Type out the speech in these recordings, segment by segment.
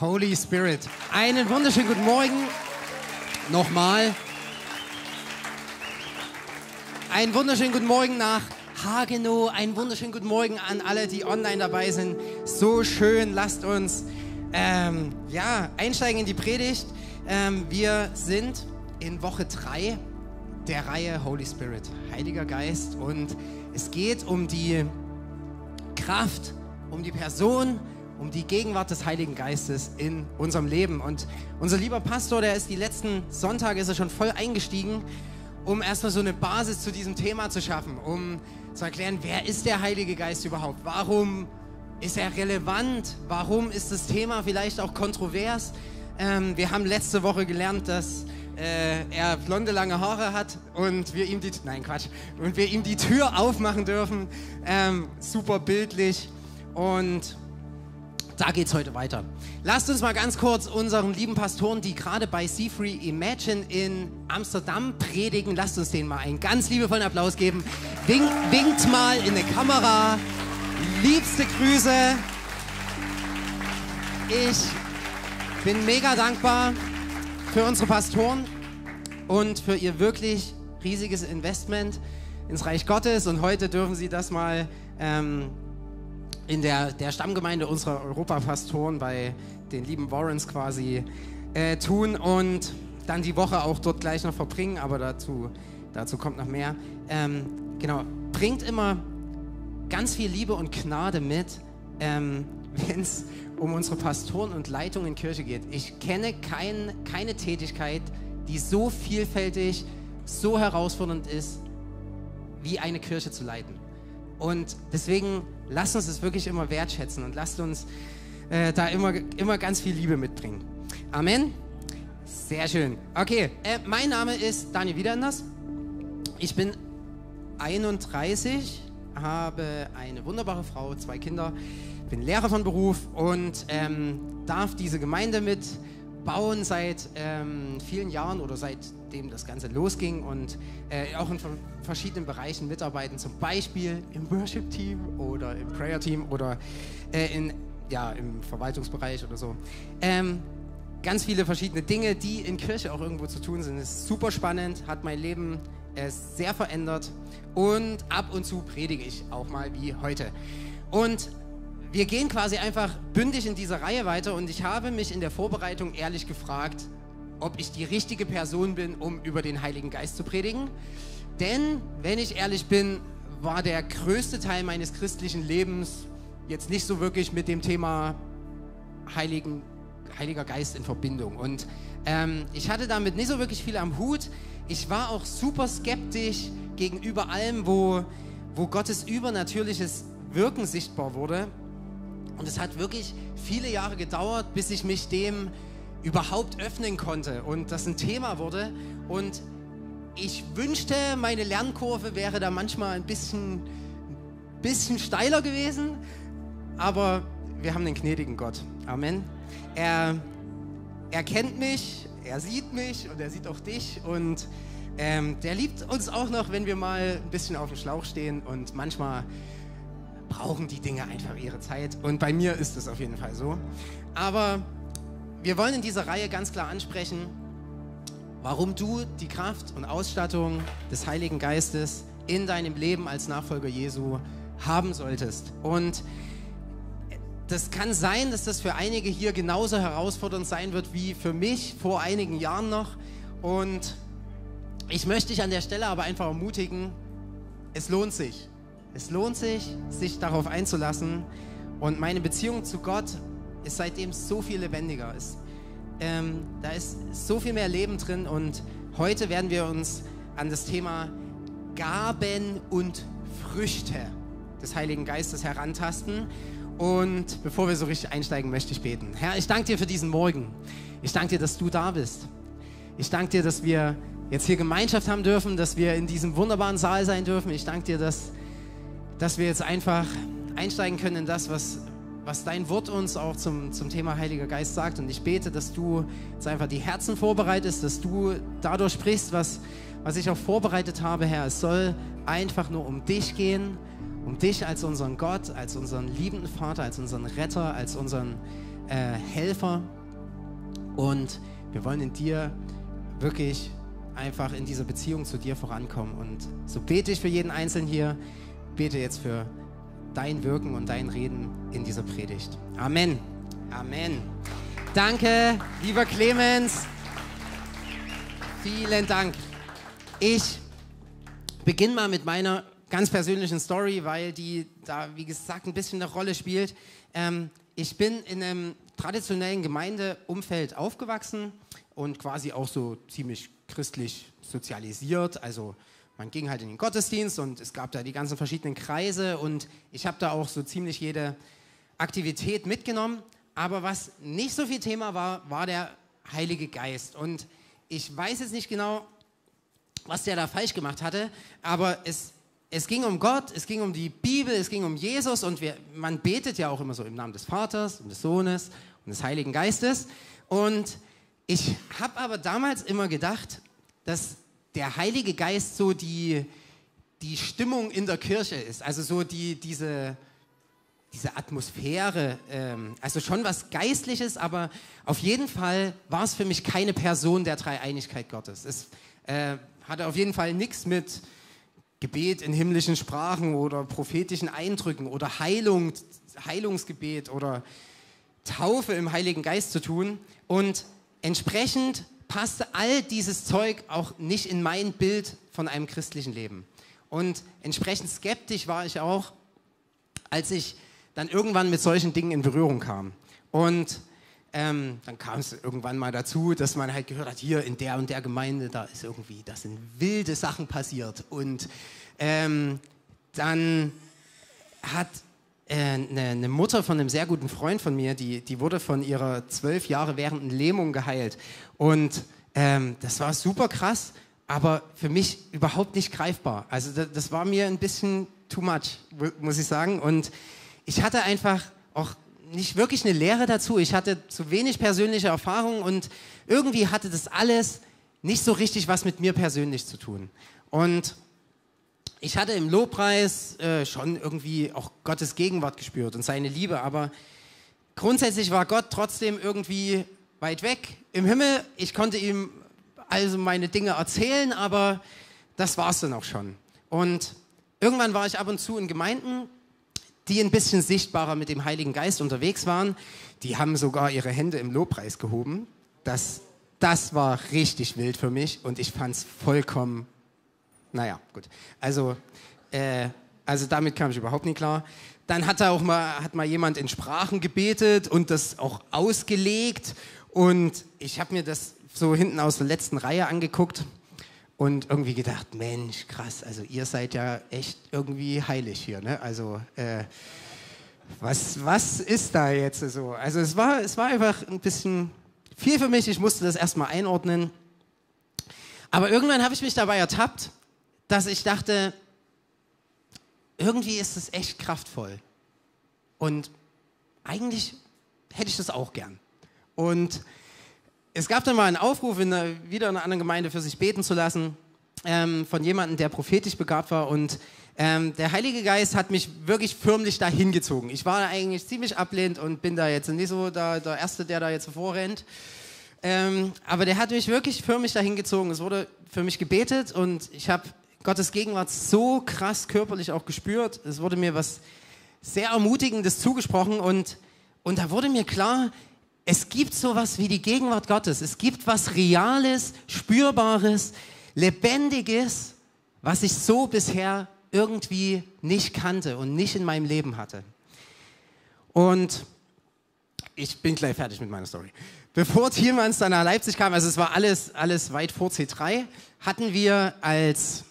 Holy Spirit. Einen wunderschönen guten Morgen. Nochmal. Einen wunderschönen guten Morgen nach Hagenow. Einen wunderschönen guten Morgen an alle, die online dabei sind. So schön. Lasst uns ähm, ja, einsteigen in die Predigt. Ähm, wir sind in Woche 3 der Reihe Holy Spirit, Heiliger Geist. Und es geht um die Kraft, um die Person, um die Gegenwart des Heiligen Geistes in unserem Leben. Und unser lieber Pastor, der ist die letzten Sonntage ist er schon voll eingestiegen, um erstmal so eine Basis zu diesem Thema zu schaffen, um zu erklären, wer ist der Heilige Geist überhaupt? Warum ist er relevant? Warum ist das Thema vielleicht auch kontrovers? Ähm, wir haben letzte Woche gelernt, dass äh, er blonde lange Haare hat und wir ihm die nein Quatsch und wir ihm die Tür aufmachen dürfen. Ähm, super bildlich und da geht es heute weiter. Lasst uns mal ganz kurz unseren lieben Pastoren, die gerade bei C3 Imagine in Amsterdam predigen, lasst uns denen mal einen ganz liebevollen Applaus geben. Wink, winkt mal in die Kamera. Liebste Grüße. Ich bin mega dankbar für unsere Pastoren und für ihr wirklich riesiges Investment ins Reich Gottes. Und heute dürfen sie das mal ähm, in der, der Stammgemeinde unserer Europapastoren bei den lieben Warrens quasi äh, tun und dann die Woche auch dort gleich noch verbringen, aber dazu, dazu kommt noch mehr. Ähm, genau, bringt immer ganz viel Liebe und Gnade mit, ähm, wenn es um unsere Pastoren und Leitungen in Kirche geht. Ich kenne kein, keine Tätigkeit, die so vielfältig, so herausfordernd ist, wie eine Kirche zu leiten. Und deswegen lasst uns es wirklich immer wertschätzen und lasst uns äh, da immer, immer ganz viel Liebe mitbringen. Amen. Sehr schön. Okay, äh, mein Name ist Daniel Wiederenders. Ich bin 31, habe eine wunderbare Frau, zwei Kinder, bin Lehrer von Beruf und ähm, darf diese Gemeinde mit bauen seit ähm, vielen Jahren oder seitdem das Ganze losging und äh, auch in verschiedenen Bereichen mitarbeiten, zum Beispiel im Worship-Team oder im Prayer-Team oder äh, in, ja, im Verwaltungsbereich oder so. Ähm, ganz viele verschiedene Dinge, die in Kirche auch irgendwo zu tun sind. Ist super spannend, hat mein Leben äh, sehr verändert und ab und zu predige ich auch mal wie heute. Und wir gehen quasi einfach bündig in dieser Reihe weiter und ich habe mich in der Vorbereitung ehrlich gefragt, ob ich die richtige Person bin, um über den Heiligen Geist zu predigen. Denn, wenn ich ehrlich bin, war der größte Teil meines christlichen Lebens jetzt nicht so wirklich mit dem Thema Heiligen, Heiliger Geist in Verbindung. Und ähm, ich hatte damit nicht so wirklich viel am Hut. Ich war auch super skeptisch gegenüber allem, wo, wo Gottes übernatürliches Wirken sichtbar wurde. Und es hat wirklich viele Jahre gedauert, bis ich mich dem überhaupt öffnen konnte und das ein Thema wurde. Und ich wünschte, meine Lernkurve wäre da manchmal ein bisschen, bisschen steiler gewesen, aber wir haben den gnädigen Gott. Amen. Er, er kennt mich, er sieht mich und er sieht auch dich und ähm, der liebt uns auch noch, wenn wir mal ein bisschen auf dem Schlauch stehen und manchmal brauchen die Dinge einfach ihre Zeit. Und bei mir ist es auf jeden Fall so. Aber wir wollen in dieser Reihe ganz klar ansprechen, warum du die Kraft und Ausstattung des Heiligen Geistes in deinem Leben als Nachfolger Jesu haben solltest. Und das kann sein, dass das für einige hier genauso herausfordernd sein wird wie für mich vor einigen Jahren noch. Und ich möchte dich an der Stelle aber einfach ermutigen, es lohnt sich. Es lohnt sich, sich darauf einzulassen. Und meine Beziehung zu Gott ist seitdem so viel lebendiger. Es, ähm, da ist so viel mehr Leben drin. Und heute werden wir uns an das Thema Gaben und Früchte des Heiligen Geistes herantasten. Und bevor wir so richtig einsteigen, möchte ich beten. Herr, ich danke dir für diesen Morgen. Ich danke dir, dass du da bist. Ich danke dir, dass wir jetzt hier Gemeinschaft haben dürfen, dass wir in diesem wunderbaren Saal sein dürfen. Ich danke dir, dass dass wir jetzt einfach einsteigen können in das, was, was dein Wort uns auch zum, zum Thema Heiliger Geist sagt. Und ich bete, dass du jetzt einfach die Herzen vorbereitest, dass du dadurch sprichst, was, was ich auch vorbereitet habe, Herr. Es soll einfach nur um dich gehen, um dich als unseren Gott, als unseren liebenden Vater, als unseren Retter, als unseren äh, Helfer. Und wir wollen in dir wirklich einfach in dieser Beziehung zu dir vorankommen. Und so bete ich für jeden Einzelnen hier, bete jetzt für dein Wirken und dein Reden in dieser Predigt. Amen. Amen. Danke, lieber Clemens. Vielen Dank. Ich beginne mal mit meiner ganz persönlichen Story, weil die da, wie gesagt, ein bisschen eine Rolle spielt. Ähm, ich bin in einem traditionellen Gemeindeumfeld aufgewachsen und quasi auch so ziemlich christlich sozialisiert. Also man ging halt in den Gottesdienst und es gab da die ganzen verschiedenen Kreise und ich habe da auch so ziemlich jede Aktivität mitgenommen. Aber was nicht so viel Thema war, war der Heilige Geist. Und ich weiß jetzt nicht genau, was der da falsch gemacht hatte, aber es, es ging um Gott, es ging um die Bibel, es ging um Jesus und wir, man betet ja auch immer so im Namen des Vaters und des Sohnes und des Heiligen Geistes. Und ich habe aber damals immer gedacht, dass der Heilige Geist so die, die Stimmung in der Kirche ist, also so die, diese, diese Atmosphäre, ähm, also schon was Geistliches, aber auf jeden Fall war es für mich keine Person der Dreieinigkeit Gottes. Es äh, hatte auf jeden Fall nichts mit Gebet in himmlischen Sprachen oder prophetischen Eindrücken oder Heilung, Heilungsgebet oder Taufe im Heiligen Geist zu tun. Und entsprechend passte all dieses Zeug auch nicht in mein Bild von einem christlichen Leben. Und entsprechend skeptisch war ich auch, als ich dann irgendwann mit solchen Dingen in Berührung kam. Und ähm, dann kam es irgendwann mal dazu, dass man halt gehört hat, hier in der und der Gemeinde, da ist irgendwie, da sind wilde Sachen passiert. Und ähm, dann hat eine, äh, eine, Mutter von einem sehr guten Freund von mir, die, die wurde von ihrer zwölf Jahre währenden Lähmung geheilt. Und ähm, das war super krass, aber für mich überhaupt nicht greifbar. Also das, das war mir ein bisschen too much, muss ich sagen. Und ich hatte einfach auch nicht wirklich eine Lehre dazu. Ich hatte zu wenig persönliche Erfahrung und irgendwie hatte das alles nicht so richtig was mit mir persönlich zu tun. Und ich hatte im Lobpreis äh, schon irgendwie auch Gottes Gegenwart gespürt und seine Liebe, aber grundsätzlich war Gott trotzdem irgendwie weit weg im Himmel. Ich konnte ihm also meine Dinge erzählen, aber das war es dann auch schon. Und irgendwann war ich ab und zu in Gemeinden, die ein bisschen sichtbarer mit dem Heiligen Geist unterwegs waren. Die haben sogar ihre Hände im Lobpreis gehoben. Das, das war richtig wild für mich und ich fand es vollkommen, naja, gut. Also, äh, also damit kam ich überhaupt nicht klar. Dann hat da auch mal, hat mal jemand in Sprachen gebetet und das auch ausgelegt. Und ich habe mir das so hinten aus der letzten Reihe angeguckt und irgendwie gedacht, Mensch, krass, also ihr seid ja echt irgendwie heilig hier, ne? Also äh, was, was ist da jetzt so? Also es war, es war einfach ein bisschen viel für mich, ich musste das erstmal einordnen. Aber irgendwann habe ich mich dabei ertappt, dass ich dachte, irgendwie ist es echt kraftvoll. Und eigentlich hätte ich das auch gern. Und es gab dann mal einen Aufruf, in einer, wieder in einer anderen Gemeinde für sich beten zu lassen, ähm, von jemandem, der prophetisch begabt war. Und ähm, der Heilige Geist hat mich wirklich förmlich dahin gezogen. Ich war eigentlich ziemlich ablehnend und bin da jetzt nicht so der, der Erste, der da jetzt vorrennt. Ähm, aber der hat mich wirklich förmlich dahin gezogen. Es wurde für mich gebetet und ich habe Gottes Gegenwart so krass körperlich auch gespürt. Es wurde mir was sehr Ermutigendes zugesprochen und, und da wurde mir klar, es gibt sowas wie die Gegenwart Gottes. Es gibt was Reales, Spürbares, Lebendiges, was ich so bisher irgendwie nicht kannte und nicht in meinem Leben hatte. Und ich bin gleich fertig mit meiner Story. Bevor Thielmanns dann nach Leipzig kam, also es war alles, alles weit vor C3, hatten wir als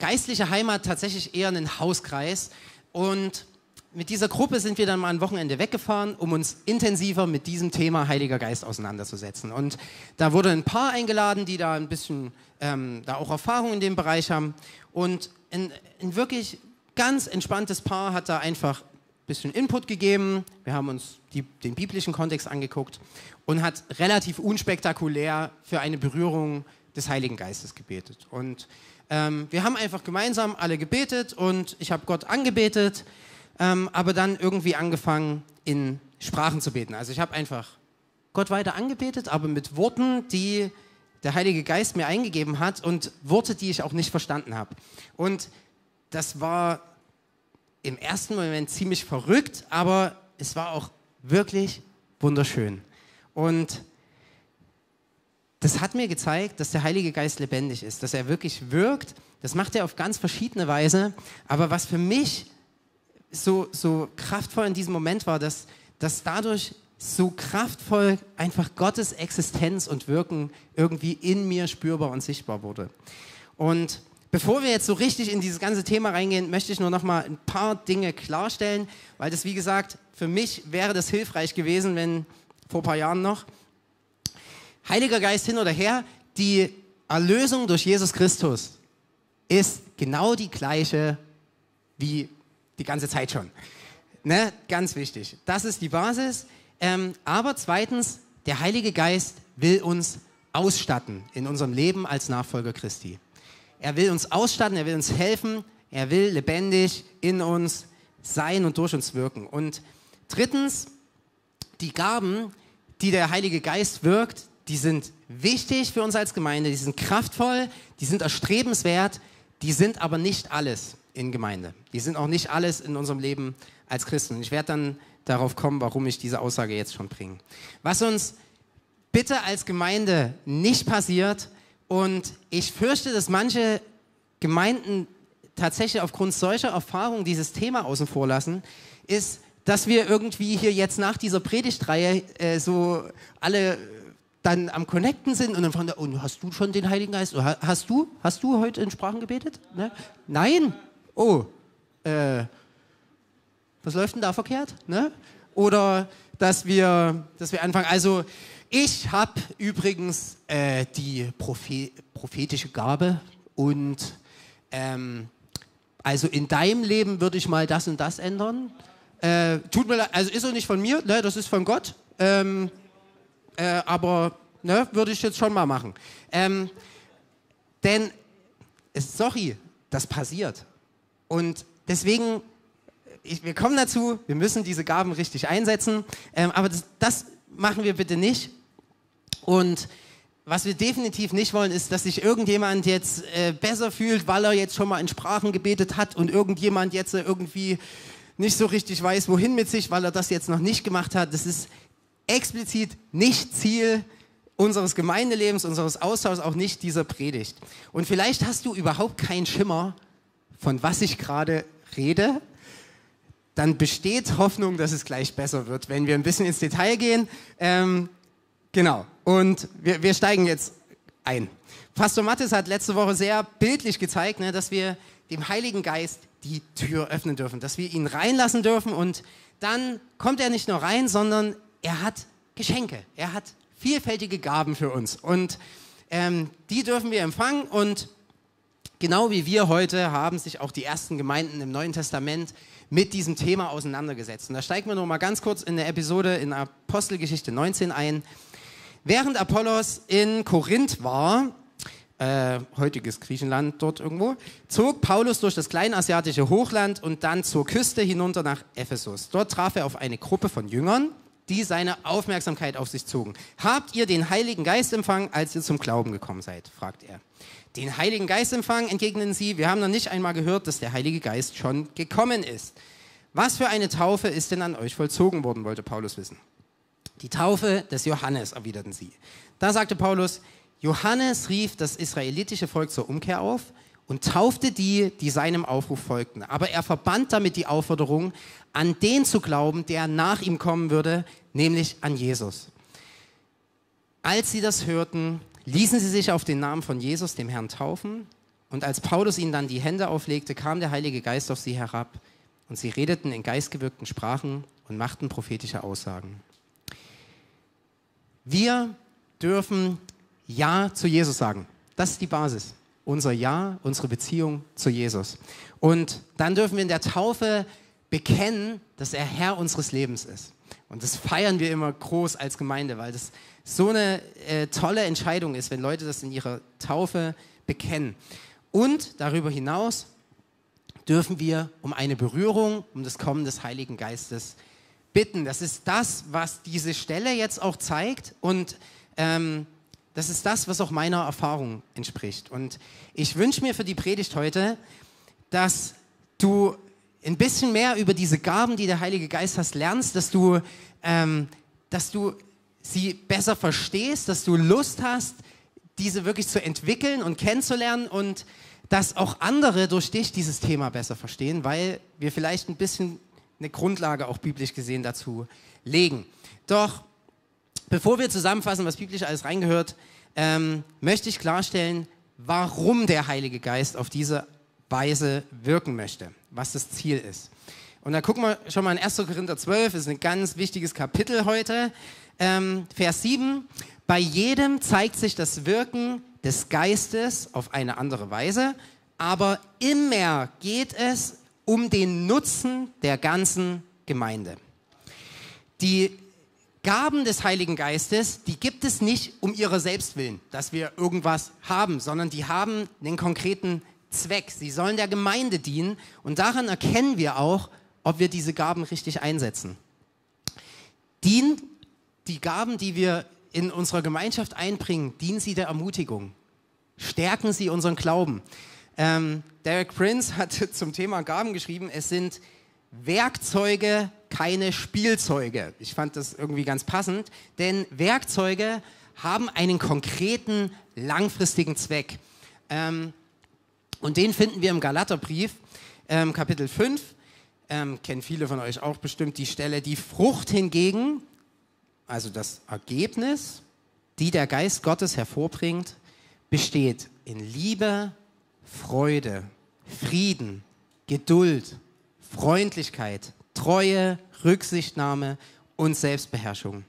geistliche Heimat tatsächlich eher einen Hauskreis und mit dieser Gruppe sind wir dann mal ein Wochenende weggefahren, um uns intensiver mit diesem Thema Heiliger Geist auseinanderzusetzen. Und da wurde ein Paar eingeladen, die da ein bisschen ähm, da auch Erfahrung in dem Bereich haben. Und ein, ein wirklich ganz entspanntes Paar hat da einfach ein bisschen Input gegeben. Wir haben uns die, den biblischen Kontext angeguckt und hat relativ unspektakulär für eine Berührung des Heiligen Geistes gebetet. Und ähm, wir haben einfach gemeinsam alle gebetet und ich habe Gott angebetet ähm, aber dann irgendwie angefangen in Sprachen zu beten. Also ich habe einfach Gott weiter angebetet, aber mit Worten, die der Heilige Geist mir eingegeben hat und Worte, die ich auch nicht verstanden habe. Und das war im ersten Moment ziemlich verrückt, aber es war auch wirklich wunderschön. Und das hat mir gezeigt, dass der Heilige Geist lebendig ist, dass er wirklich wirkt. Das macht er auf ganz verschiedene Weise. Aber was für mich so, so kraftvoll in diesem Moment war, dass, dass dadurch so kraftvoll einfach Gottes Existenz und Wirken irgendwie in mir spürbar und sichtbar wurde. Und bevor wir jetzt so richtig in dieses ganze Thema reingehen, möchte ich nur noch mal ein paar Dinge klarstellen, weil das wie gesagt für mich wäre das hilfreich gewesen, wenn vor ein paar Jahren noch Heiliger Geist hin oder her, die Erlösung durch Jesus Christus ist genau die gleiche wie die ganze Zeit schon. Ne? Ganz wichtig. Das ist die Basis. Ähm, aber zweitens, der Heilige Geist will uns ausstatten in unserem Leben als Nachfolger Christi. Er will uns ausstatten, er will uns helfen, er will lebendig in uns sein und durch uns wirken. Und drittens, die Gaben, die der Heilige Geist wirkt, die sind wichtig für uns als Gemeinde, die sind kraftvoll, die sind erstrebenswert, die sind aber nicht alles in Gemeinde. Die sind auch nicht alles in unserem Leben als Christen. Ich werde dann darauf kommen, warum ich diese Aussage jetzt schon bringe. Was uns bitte als Gemeinde nicht passiert, und ich fürchte, dass manche Gemeinden tatsächlich aufgrund solcher Erfahrungen dieses Thema außen vor lassen, ist, dass wir irgendwie hier jetzt nach dieser Predigtreihe äh, so alle dann am Connecten sind und dann fragen, und hast du schon den Heiligen Geist? Hast du? Hast du heute in Sprachen gebetet? Ne? Nein? Oh, äh, was läuft denn da verkehrt? Ne? Oder dass wir, dass wir anfangen, also ich habe übrigens äh, die Prophe prophetische Gabe und ähm, also in deinem Leben würde ich mal das und das ändern. Äh, tut mir leid, also ist auch nicht von mir, ne, das ist von Gott. Ähm, äh, aber ne, würde ich jetzt schon mal machen. Ähm, denn, sorry, das passiert. Und deswegen, ich, wir kommen dazu, wir müssen diese Gaben richtig einsetzen, ähm, aber das, das machen wir bitte nicht. Und was wir definitiv nicht wollen, ist, dass sich irgendjemand jetzt äh, besser fühlt, weil er jetzt schon mal in Sprachen gebetet hat und irgendjemand jetzt irgendwie nicht so richtig weiß, wohin mit sich, weil er das jetzt noch nicht gemacht hat. Das ist explizit nicht Ziel unseres Gemeindelebens, unseres Austauschs, auch nicht dieser Predigt. Und vielleicht hast du überhaupt keinen Schimmer, von was ich gerade rede. Dann besteht Hoffnung, dass es gleich besser wird, wenn wir ein bisschen ins Detail gehen. Ähm, genau. Und wir, wir, steigen jetzt ein. Pastor Mattes hat letzte Woche sehr bildlich gezeigt, ne, dass wir dem Heiligen Geist die Tür öffnen dürfen, dass wir ihn reinlassen dürfen und dann kommt er nicht nur rein, sondern er hat Geschenke, er hat vielfältige Gaben für uns und ähm, die dürfen wir empfangen und genau wie wir heute haben sich auch die ersten Gemeinden im Neuen Testament mit diesem Thema auseinandergesetzt. Und da steigen wir noch mal ganz kurz in der Episode in Apostelgeschichte 19 ein. Während Apollos in Korinth war, äh, heutiges Griechenland dort irgendwo, zog Paulus durch das kleinasiatische Hochland und dann zur Küste hinunter nach Ephesus. Dort traf er auf eine Gruppe von Jüngern, die seine Aufmerksamkeit auf sich zogen. Habt ihr den Heiligen Geist empfangen, als ihr zum Glauben gekommen seid? fragt er. Den Heiligen Geist empfangen, entgegnen sie. Wir haben noch nicht einmal gehört, dass der Heilige Geist schon gekommen ist. Was für eine Taufe ist denn an euch vollzogen worden, wollte Paulus wissen. Die Taufe des Johannes, erwiderten sie. Da sagte Paulus, Johannes rief das israelitische Volk zur Umkehr auf und taufte die, die seinem Aufruf folgten. Aber er verband damit die Aufforderung, an den zu glauben, der nach ihm kommen würde, nämlich an Jesus. Als sie das hörten, ließen sie sich auf den Namen von Jesus, dem Herrn, taufen. Und als Paulus ihnen dann die Hände auflegte, kam der Heilige Geist auf sie herab. Und sie redeten in geistgewirkten Sprachen und machten prophetische Aussagen. Wir dürfen Ja zu Jesus sagen. Das ist die Basis. Unser Ja, unsere Beziehung zu Jesus. Und dann dürfen wir in der Taufe bekennen, dass er Herr unseres Lebens ist. Und das feiern wir immer groß als Gemeinde, weil das so eine äh, tolle Entscheidung ist, wenn Leute das in ihrer Taufe bekennen. Und darüber hinaus dürfen wir um eine Berührung, um das Kommen des Heiligen Geistes bitten. Das ist das, was diese Stelle jetzt auch zeigt und ähm, das ist das, was auch meiner Erfahrung entspricht. Und ich wünsche mir für die Predigt heute, dass du ein bisschen mehr über diese Gaben, die der Heilige Geist hast, lernst, dass du, ähm, dass du sie besser verstehst, dass du Lust hast, diese wirklich zu entwickeln und kennenzulernen und dass auch andere durch dich dieses Thema besser verstehen, weil wir vielleicht ein bisschen eine Grundlage auch biblisch gesehen dazu legen. Doch bevor wir zusammenfassen, was biblisch alles reingehört, ähm, möchte ich klarstellen, warum der Heilige Geist auf diese Weise wirken möchte, was das Ziel ist. Und da gucken wir schon mal in 1. Korinther 12, das ist ein ganz wichtiges Kapitel heute. Ähm, Vers 7, bei jedem zeigt sich das Wirken des Geistes auf eine andere Weise, aber immer geht es um den Nutzen der ganzen Gemeinde. Die Gaben des Heiligen Geistes, die gibt es nicht um ihrer selbst willen, dass wir irgendwas haben, sondern die haben einen konkreten Zweck. Sie sollen der Gemeinde dienen und daran erkennen wir auch, ob wir diese Gaben richtig einsetzen. Dienen die Gaben, die wir in unserer Gemeinschaft einbringen, dienen sie der Ermutigung. Stärken sie unseren Glauben. Ähm, Derek Prince hat zum Thema Gaben geschrieben, es sind Werkzeuge, keine Spielzeuge. Ich fand das irgendwie ganz passend, denn Werkzeuge haben einen konkreten, langfristigen Zweck. Ähm, und den finden wir im Galaterbrief, ähm, Kapitel 5. Ähm, kennen viele von euch auch bestimmt die Stelle. Die Frucht hingegen, also das Ergebnis, die der Geist Gottes hervorbringt, besteht in Liebe, Freude, Frieden, Geduld, Freundlichkeit, Treue, Rücksichtnahme und Selbstbeherrschung.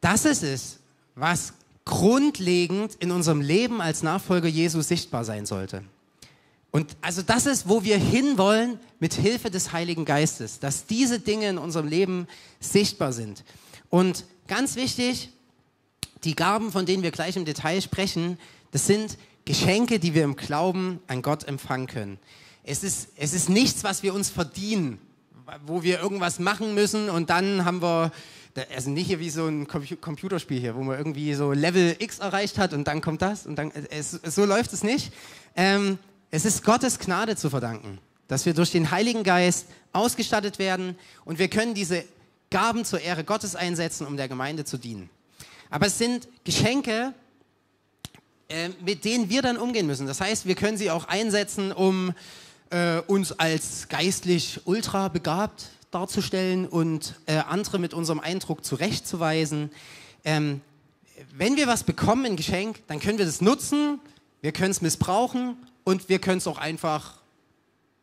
Das ist es, was grundlegend in unserem Leben als Nachfolger Jesu sichtbar sein sollte. Und also das ist, wo wir hinwollen mit Hilfe des Heiligen Geistes, dass diese Dinge in unserem Leben sichtbar sind. Und ganz wichtig, die Gaben, von denen wir gleich im Detail sprechen, das sind Geschenke, die wir im Glauben an Gott empfangen können. Es ist, es ist nichts, was wir uns verdienen, wo wir irgendwas machen müssen und dann haben wir also nicht hier wie so ein Computerspiel hier, wo man irgendwie so Level X erreicht hat und dann kommt das und dann, es, so läuft es nicht. Ähm, es ist Gottes Gnade zu verdanken, dass wir durch den Heiligen Geist ausgestattet werden und wir können diese Gaben zur Ehre Gottes einsetzen, um der Gemeinde zu dienen. Aber es sind Geschenke, äh, mit denen wir dann umgehen müssen. Das heißt, wir können sie auch einsetzen, um äh, uns als geistlich ultra begabt darzustellen und äh, andere mit unserem Eindruck zurechtzuweisen. Ähm, wenn wir was bekommen, ein Geschenk, dann können wir das nutzen, wir können es missbrauchen und wir können es auch einfach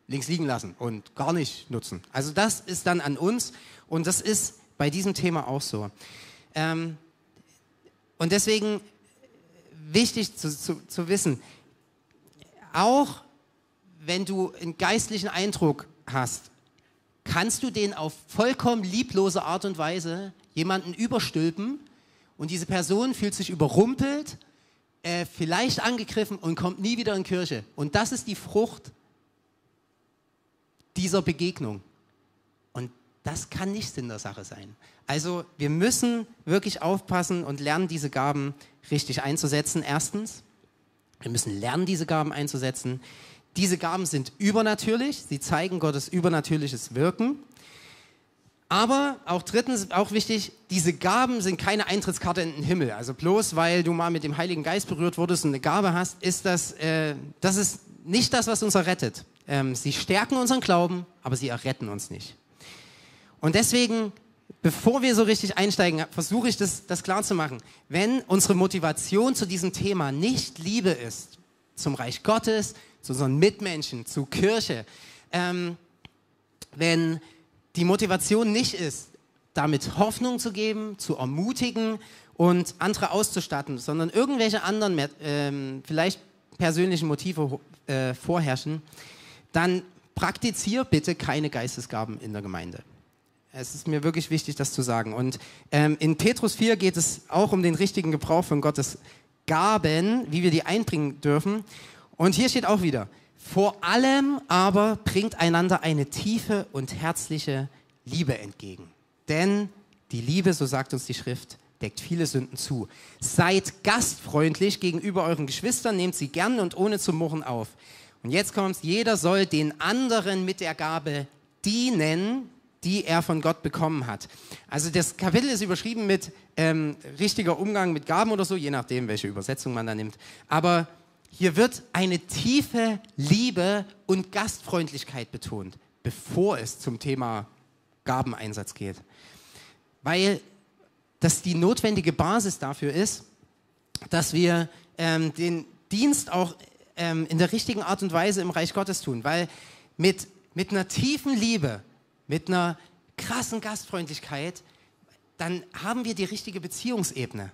links liegen lassen und gar nicht nutzen. Also das ist dann an uns und das ist bei diesem Thema auch so. Ähm, und deswegen wichtig zu, zu, zu wissen, auch wenn du einen geistlichen Eindruck hast, kannst du den auf vollkommen lieblose Art und Weise jemanden überstülpen und diese Person fühlt sich überrumpelt, äh, vielleicht angegriffen und kommt nie wieder in Kirche. Und das ist die Frucht dieser Begegnung. Und das kann nicht Sinn der Sache sein. Also wir müssen wirklich aufpassen und lernen, diese Gaben richtig einzusetzen. Erstens, wir müssen lernen, diese Gaben einzusetzen. Diese Gaben sind übernatürlich, sie zeigen Gottes übernatürliches Wirken. Aber auch drittens, auch wichtig, diese Gaben sind keine Eintrittskarte in den Himmel. Also bloß weil du mal mit dem Heiligen Geist berührt wurdest und eine Gabe hast, ist das, äh, das ist nicht das, was uns errettet. Ähm, sie stärken unseren Glauben, aber sie erretten uns nicht. Und deswegen, bevor wir so richtig einsteigen, versuche ich das, das klar zu machen. Wenn unsere Motivation zu diesem Thema nicht Liebe ist, zum Reich Gottes, zu unseren Mitmenschen, zu Kirche. Ähm, wenn die Motivation nicht ist, damit Hoffnung zu geben, zu ermutigen und andere auszustatten, sondern irgendwelche anderen, ähm, vielleicht persönlichen Motive äh, vorherrschen, dann praktiziere bitte keine Geistesgaben in der Gemeinde. Es ist mir wirklich wichtig, das zu sagen. Und ähm, in Petrus 4 geht es auch um den richtigen Gebrauch von Gottes Gaben, wie wir die einbringen dürfen. Und hier steht auch wieder, Vor allem aber bringt einander eine tiefe und herzliche Liebe entgegen. Denn die Liebe, so sagt uns die Schrift, deckt viele Sünden zu. Seid gastfreundlich gegenüber euren Geschwistern, nehmt sie gern und ohne zu murren auf. Und jetzt kommt's, jeder soll den anderen mit der Gabe dienen, die er von Gott bekommen hat. Also das Kapitel ist überschrieben mit ähm, richtiger Umgang mit Gaben oder so, je nachdem, welche Übersetzung man da nimmt. Aber hier wird eine tiefe Liebe und Gastfreundlichkeit betont, bevor es zum Thema Gabeneinsatz geht. Weil das die notwendige Basis dafür ist, dass wir ähm, den Dienst auch ähm, in der richtigen Art und Weise im Reich Gottes tun. Weil mit, mit einer tiefen Liebe, mit einer krassen Gastfreundlichkeit, dann haben wir die richtige Beziehungsebene.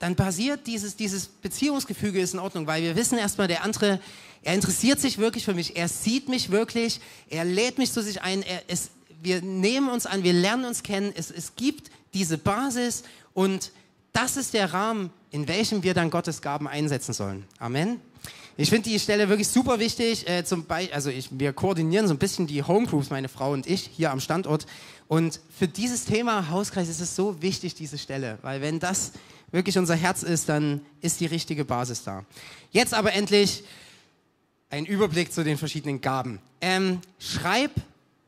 Dann basiert dieses, dieses Beziehungsgefüge ist in Ordnung, weil wir wissen erstmal, der andere, er interessiert sich wirklich für mich, er sieht mich wirklich, er lädt mich zu sich ein, er, es, wir nehmen uns an, wir lernen uns kennen, es, es gibt diese Basis und das ist der Rahmen, in welchem wir dann Gottes Gaben einsetzen sollen. Amen. Ich finde die Stelle wirklich super wichtig. Äh, zum also ich, wir koordinieren so ein bisschen die Homegroups, meine Frau und ich, hier am Standort. Und für dieses Thema Hauskreis ist es so wichtig, diese Stelle. Weil wenn das wirklich unser Herz ist, dann ist die richtige Basis da. Jetzt aber endlich ein Überblick zu den verschiedenen Gaben. Ähm, schreib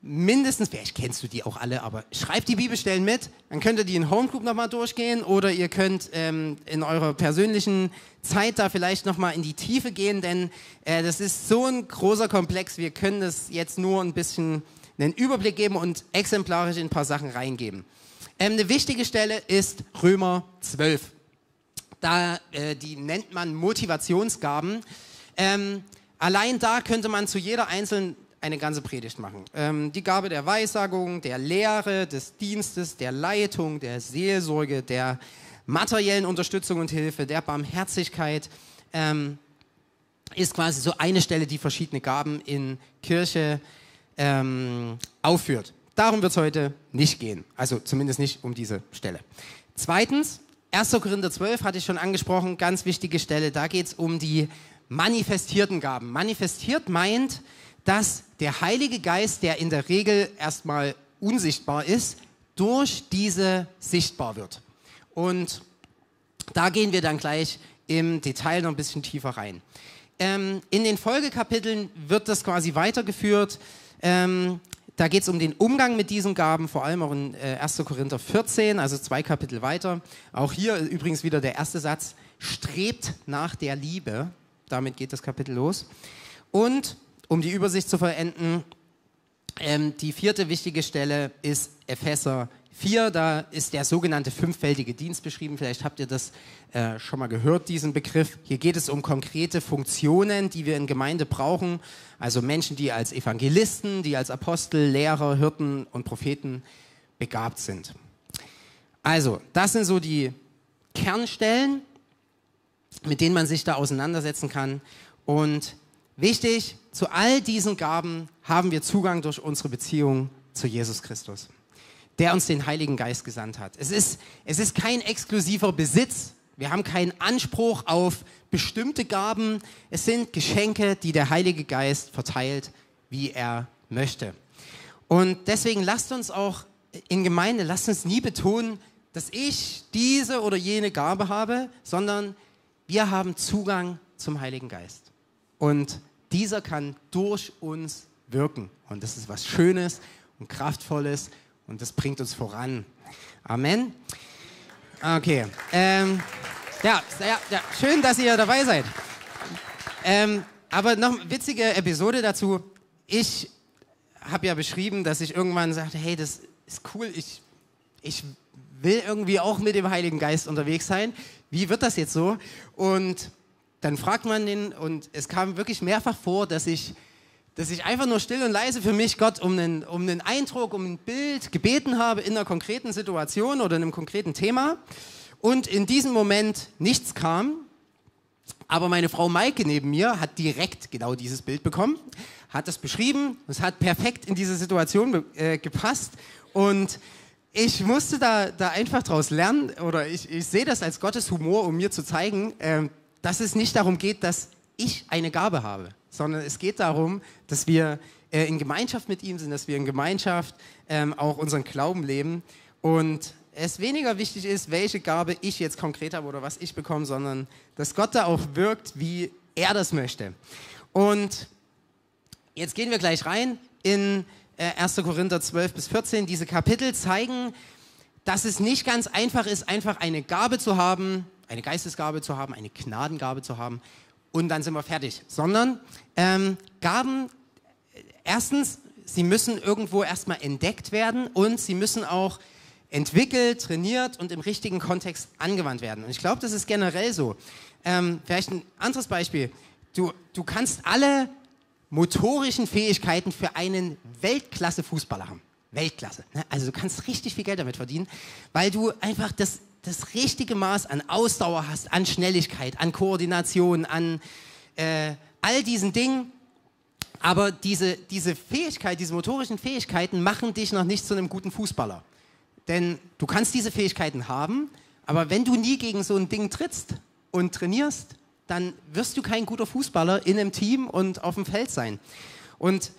mindestens, vielleicht kennst du die auch alle, aber schreibt die Bibelstellen mit, dann könnt ihr die in Homegroup nochmal durchgehen oder ihr könnt ähm, in eurer persönlichen Zeit da vielleicht nochmal in die Tiefe gehen, denn äh, das ist so ein großer Komplex, wir können das jetzt nur ein bisschen einen Überblick geben und exemplarisch in ein paar Sachen reingeben. Ähm, eine wichtige Stelle ist Römer 12. Da, äh, die nennt man Motivationsgaben. Ähm, allein da könnte man zu jeder einzelnen eine ganze Predigt machen. Ähm, die Gabe der Weissagung, der Lehre, des Dienstes, der Leitung, der Seelsorge, der materiellen Unterstützung und Hilfe, der Barmherzigkeit ähm, ist quasi so eine Stelle, die verschiedene Gaben in Kirche ähm, aufführt. Darum wird es heute nicht gehen. Also zumindest nicht um diese Stelle. Zweitens, 1. Korinther 12 hatte ich schon angesprochen, ganz wichtige Stelle. Da geht es um die manifestierten Gaben. Manifestiert meint, dass der Heilige Geist, der in der Regel erstmal unsichtbar ist, durch diese sichtbar wird. Und da gehen wir dann gleich im Detail noch ein bisschen tiefer rein. Ähm, in den Folgekapiteln wird das quasi weitergeführt. Ähm, da geht es um den Umgang mit diesen Gaben, vor allem auch in äh, 1. Korinther 14, also zwei Kapitel weiter. Auch hier übrigens wieder der erste Satz, strebt nach der Liebe. Damit geht das Kapitel los. Und um die Übersicht zu vollenden, ähm, die vierte wichtige Stelle ist Epheser 4. Da ist der sogenannte fünffältige Dienst beschrieben. Vielleicht habt ihr das äh, schon mal gehört, diesen Begriff. Hier geht es um konkrete Funktionen, die wir in Gemeinde brauchen. Also Menschen, die als Evangelisten, die als Apostel, Lehrer, Hirten und Propheten begabt sind. Also, das sind so die Kernstellen, mit denen man sich da auseinandersetzen kann. Und Wichtig, zu all diesen Gaben haben wir Zugang durch unsere Beziehung zu Jesus Christus, der uns den Heiligen Geist gesandt hat. Es ist, es ist kein exklusiver Besitz. Wir haben keinen Anspruch auf bestimmte Gaben. Es sind Geschenke, die der Heilige Geist verteilt, wie er möchte. Und deswegen lasst uns auch in Gemeinde, lasst uns nie betonen, dass ich diese oder jene Gabe habe, sondern wir haben Zugang zum Heiligen Geist. Und dieser kann durch uns wirken. Und das ist was Schönes und Kraftvolles und das bringt uns voran. Amen. Okay. Ähm, ja, ja, ja, schön, dass ihr dabei seid. Ähm, aber noch eine witzige Episode dazu. Ich habe ja beschrieben, dass ich irgendwann sagte, hey, das ist cool, ich, ich will irgendwie auch mit dem Heiligen Geist unterwegs sein. Wie wird das jetzt so? Und dann fragt man den und es kam wirklich mehrfach vor, dass ich, dass ich einfach nur still und leise für mich Gott um einen, um einen Eindruck, um ein Bild gebeten habe in einer konkreten Situation oder in einem konkreten Thema. Und in diesem Moment nichts kam. Aber meine Frau Maike neben mir hat direkt genau dieses Bild bekommen, hat es beschrieben, es hat perfekt in diese Situation äh, gepasst. Und ich musste da, da einfach draus lernen oder ich, ich sehe das als Gottes Humor, um mir zu zeigen, äh, dass es nicht darum geht, dass ich eine Gabe habe, sondern es geht darum, dass wir äh, in Gemeinschaft mit ihm sind, dass wir in Gemeinschaft ähm, auch unseren Glauben leben und es weniger wichtig ist, welche Gabe ich jetzt konkret habe oder was ich bekomme, sondern dass Gott da auch wirkt, wie er das möchte. Und jetzt gehen wir gleich rein in äh, 1. Korinther 12 bis 14. Diese Kapitel zeigen, dass es nicht ganz einfach ist, einfach eine Gabe zu haben, eine Geistesgabe zu haben, eine Gnadengabe zu haben und dann sind wir fertig. Sondern ähm, Gaben, erstens, sie müssen irgendwo erstmal entdeckt werden und sie müssen auch entwickelt, trainiert und im richtigen Kontext angewandt werden. Und ich glaube, das ist generell so. Ähm, vielleicht ein anderes Beispiel. Du, du kannst alle motorischen Fähigkeiten für einen Weltklasse-Fußballer haben. Weltklasse. Ne? Also du kannst richtig viel Geld damit verdienen, weil du einfach das, das richtige Maß an Ausdauer hast, an Schnelligkeit, an Koordination, an äh, all diesen Dingen. Aber diese, diese Fähigkeit, diese motorischen Fähigkeiten machen dich noch nicht zu einem guten Fußballer. Denn du kannst diese Fähigkeiten haben, aber wenn du nie gegen so ein Ding trittst und trainierst, dann wirst du kein guter Fußballer in einem Team und auf dem Feld sein. Und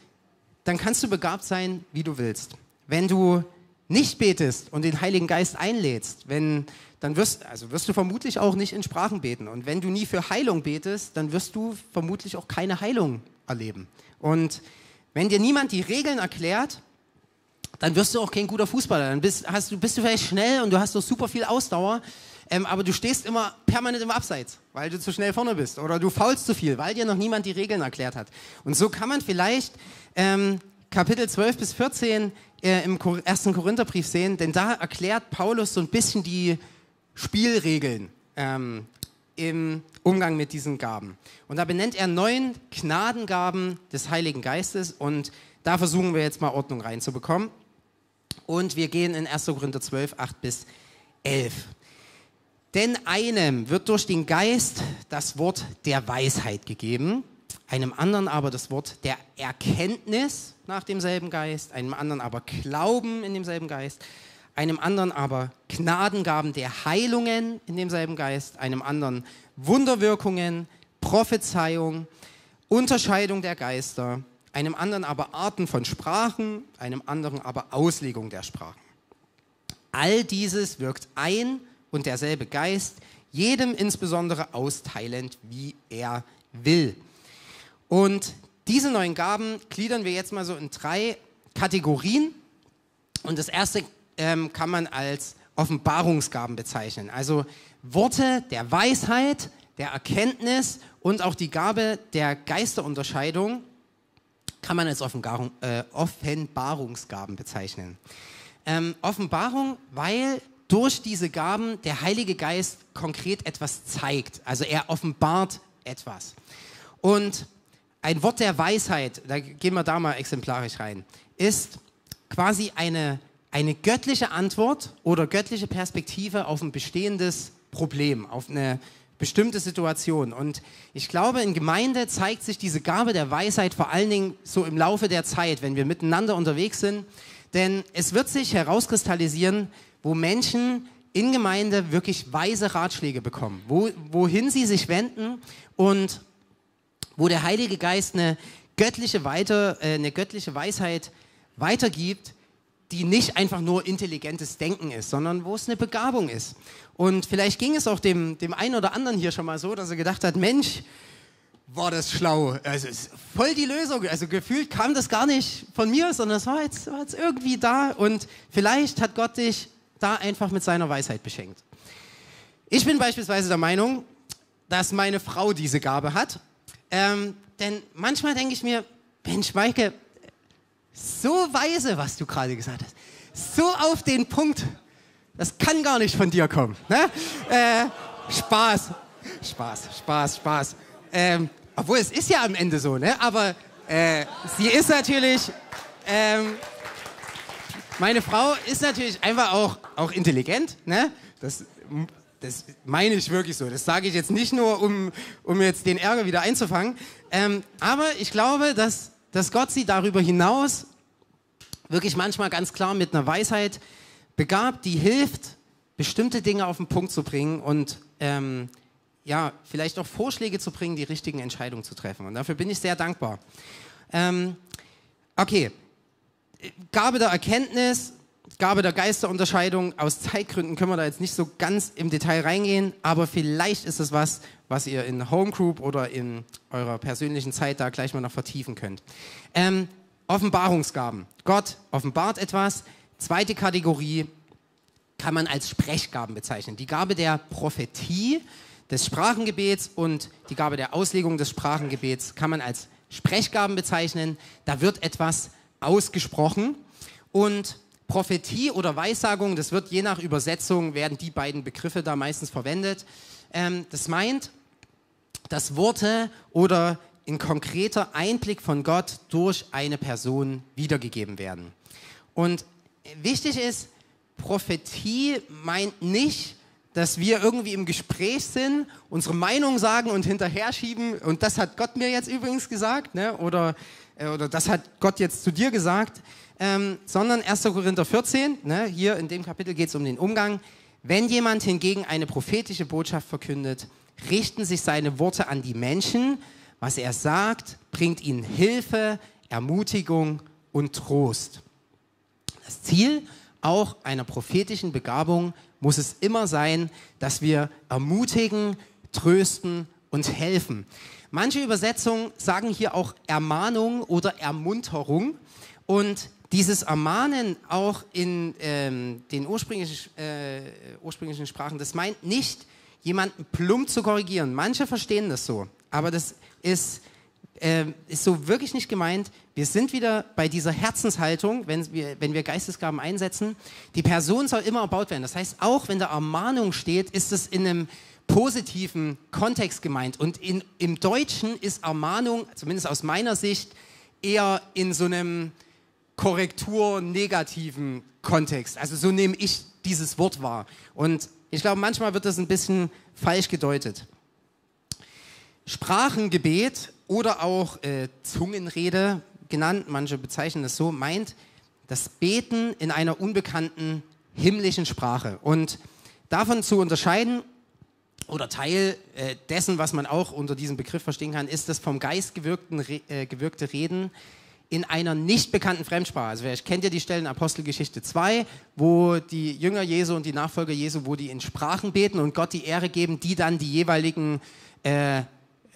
dann kannst du begabt sein, wie du willst. Wenn du nicht betest und den Heiligen Geist einlädst, wenn, dann wirst, also wirst du vermutlich auch nicht in Sprachen beten. Und wenn du nie für Heilung betest, dann wirst du vermutlich auch keine Heilung erleben. Und wenn dir niemand die Regeln erklärt, dann wirst du auch kein guter Fußballer. Dann bist, hast, du, bist du vielleicht schnell und du hast doch super viel Ausdauer, ähm, aber du stehst immer permanent im Abseits, weil du zu schnell vorne bist. Oder du faulst zu viel, weil dir noch niemand die Regeln erklärt hat. Und so kann man vielleicht ähm, Kapitel 12 bis 14 äh, im ersten Korintherbrief sehen, denn da erklärt Paulus so ein bisschen die Spielregeln ähm, im Umgang mit diesen Gaben. Und da benennt er neun Gnadengaben des Heiligen Geistes und da versuchen wir jetzt mal Ordnung reinzubekommen. Und wir gehen in 1. Korinther 12, 8 bis 11. Denn einem wird durch den Geist das Wort der Weisheit gegeben, einem anderen aber das Wort der Erkenntnis nach demselben Geist, einem anderen aber Glauben in demselben Geist, einem anderen aber Gnadengaben der Heilungen in demselben Geist, einem anderen Wunderwirkungen, Prophezeiung, Unterscheidung der Geister, einem anderen aber Arten von Sprachen, einem anderen aber Auslegung der Sprachen. All dieses wirkt ein und derselbe Geist, jedem insbesondere austeilend, wie er will. Und diese neuen Gaben gliedern wir jetzt mal so in drei Kategorien. Und das erste ähm, kann man als Offenbarungsgaben bezeichnen. Also Worte der Weisheit, der Erkenntnis und auch die Gabe der Geisterunterscheidung kann man als äh, Offenbarungsgaben bezeichnen. Ähm, Offenbarung, weil durch diese Gaben der Heilige Geist konkret etwas zeigt. Also er offenbart etwas. Und ein Wort der Weisheit, da gehen wir da mal exemplarisch rein, ist quasi eine, eine göttliche Antwort oder göttliche Perspektive auf ein bestehendes Problem, auf eine bestimmte Situation. Und ich glaube, in Gemeinde zeigt sich diese Gabe der Weisheit vor allen Dingen so im Laufe der Zeit, wenn wir miteinander unterwegs sind. Denn es wird sich herauskristallisieren, wo Menschen in Gemeinde wirklich weise Ratschläge bekommen, wo, wohin sie sich wenden und wo der Heilige Geist eine göttliche, Weiter, äh, eine göttliche Weisheit weitergibt, die nicht einfach nur intelligentes Denken ist, sondern wo es eine Begabung ist. Und vielleicht ging es auch dem, dem einen oder anderen hier schon mal so, dass er gedacht hat, Mensch, war das schlau. Also ist voll die Lösung. Also gefühlt kam das gar nicht von mir, sondern es war jetzt, war jetzt irgendwie da und vielleicht hat Gott dich da einfach mit seiner Weisheit beschenkt. Ich bin beispielsweise der Meinung, dass meine Frau diese Gabe hat. Ähm, denn manchmal denke ich mir, Mensch, Maike, so weise, was du gerade gesagt hast. So auf den Punkt. Das kann gar nicht von dir kommen. Ne? Äh, Spaß. Spaß, Spaß, Spaß. Ähm, obwohl es ist ja am Ende so, ne? Aber äh, sie ist natürlich. Ähm, meine Frau ist natürlich einfach auch, auch intelligent, ne? Das, das meine ich wirklich so. Das sage ich jetzt nicht nur, um, um jetzt den Ärger wieder einzufangen. Ähm, aber ich glaube, dass dass Gott sie darüber hinaus wirklich manchmal ganz klar mit einer Weisheit begabt, die hilft, bestimmte Dinge auf den Punkt zu bringen und ähm, ja, vielleicht auch Vorschläge zu bringen, die richtigen Entscheidungen zu treffen. Und dafür bin ich sehr dankbar. Ähm, okay, Gabe der Erkenntnis, Gabe der Geisterunterscheidung. Aus Zeitgründen können wir da jetzt nicht so ganz im Detail reingehen, aber vielleicht ist es was, was ihr in Homegroup oder in eurer persönlichen Zeit da gleich mal noch vertiefen könnt. Ähm, Offenbarungsgaben. Gott offenbart etwas. Zweite Kategorie kann man als Sprechgaben bezeichnen. Die Gabe der Prophetie, des Sprachengebets und die Gabe der Auslegung des Sprachengebets kann man als Sprechgaben bezeichnen. Da wird etwas ausgesprochen und Prophetie oder Weissagung, das wird je nach Übersetzung, werden die beiden Begriffe da meistens verwendet. Ähm, das meint, dass Worte oder ein konkreter Einblick von Gott durch eine Person wiedergegeben werden. Und wichtig ist, Prophetie meint nicht, dass wir irgendwie im Gespräch sind, unsere Meinung sagen und hinterher schieben. Und das hat Gott mir jetzt übrigens gesagt, ne? oder, äh, oder das hat Gott jetzt zu dir gesagt. Ähm, sondern 1. Korinther 14, ne? hier in dem Kapitel geht es um den Umgang. Wenn jemand hingegen eine prophetische Botschaft verkündet, richten sich seine Worte an die Menschen. Was er sagt, bringt ihnen Hilfe, Ermutigung und Trost. Das Ziel auch einer prophetischen Begabung muss es immer sein, dass wir ermutigen, trösten und helfen. Manche Übersetzungen sagen hier auch Ermahnung oder Ermunterung. Und dieses Ermahnen auch in ähm, den ursprünglichen, äh, ursprünglichen Sprachen, das meint nicht, jemanden plump zu korrigieren. Manche verstehen das so, aber das ist äh, ist so wirklich nicht gemeint. Wir sind wieder bei dieser Herzenshaltung, wenn wir, wenn wir Geistesgaben einsetzen. Die Person soll immer erbaut werden. Das heißt, auch wenn da Ermahnung steht, ist es in einem positiven Kontext gemeint. Und in, im Deutschen ist Ermahnung, zumindest aus meiner Sicht, eher in so einem korrektur-negativen Kontext. Also so nehme ich dieses Wort wahr. Und ich glaube, manchmal wird das ein bisschen falsch gedeutet. Sprachengebet oder auch äh, Zungenrede genannt, manche bezeichnen es so, meint das Beten in einer unbekannten himmlischen Sprache. Und davon zu unterscheiden, oder Teil äh, dessen, was man auch unter diesem Begriff verstehen kann, ist das vom Geist gewirkten, äh, gewirkte Reden in einer nicht bekannten Fremdsprache. Also vielleicht kennt ihr die Stellen Apostelgeschichte 2, wo die Jünger Jesu und die Nachfolger Jesu, wo die in Sprachen beten und Gott die Ehre geben, die dann die jeweiligen äh,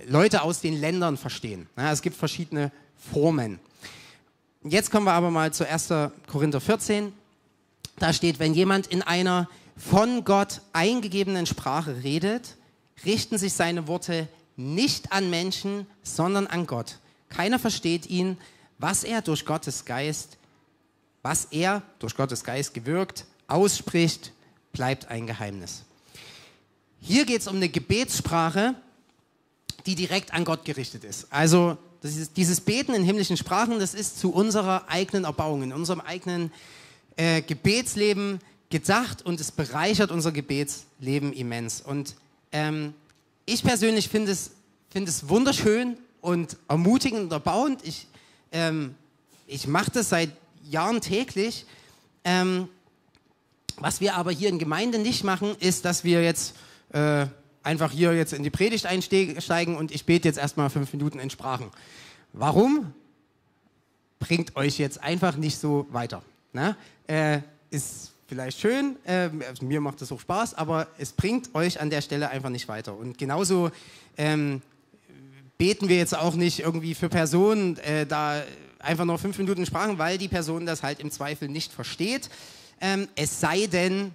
Leute aus den Ländern verstehen. Ja, es gibt verschiedene Formen. Jetzt kommen wir aber mal zu 1. Korinther 14. Da steht, wenn jemand in einer von Gott eingegebenen Sprache redet, richten sich seine Worte nicht an Menschen, sondern an Gott. Keiner versteht ihn, was er durch Gottes Geist, was er durch Gottes Geist gewirkt, ausspricht, bleibt ein Geheimnis. Hier geht es um eine Gebetssprache, die direkt an Gott gerichtet ist. Also ist, dieses Beten in himmlischen Sprachen, das ist zu unserer eigenen Erbauung, in unserem eigenen äh, Gebetsleben gedacht und es bereichert unser Gebetsleben immens. Und ähm, ich persönlich finde es, find es wunderschön und ermutigend und erbauend. Ich, ähm, ich mache das seit Jahren täglich. Ähm, was wir aber hier in Gemeinde nicht machen, ist, dass wir jetzt äh, einfach hier jetzt in die Predigt einsteigen und ich bete jetzt erstmal fünf Minuten in Sprachen. Warum? Bringt euch jetzt einfach nicht so weiter. Ne? Äh, ist vielleicht schön, äh, mir macht das auch Spaß, aber es bringt euch an der Stelle einfach nicht weiter. Und genauso ähm, beten wir jetzt auch nicht irgendwie für Personen äh, da einfach nur fünf Minuten Sprachen, weil die Person das halt im Zweifel nicht versteht. Ähm, es sei denn,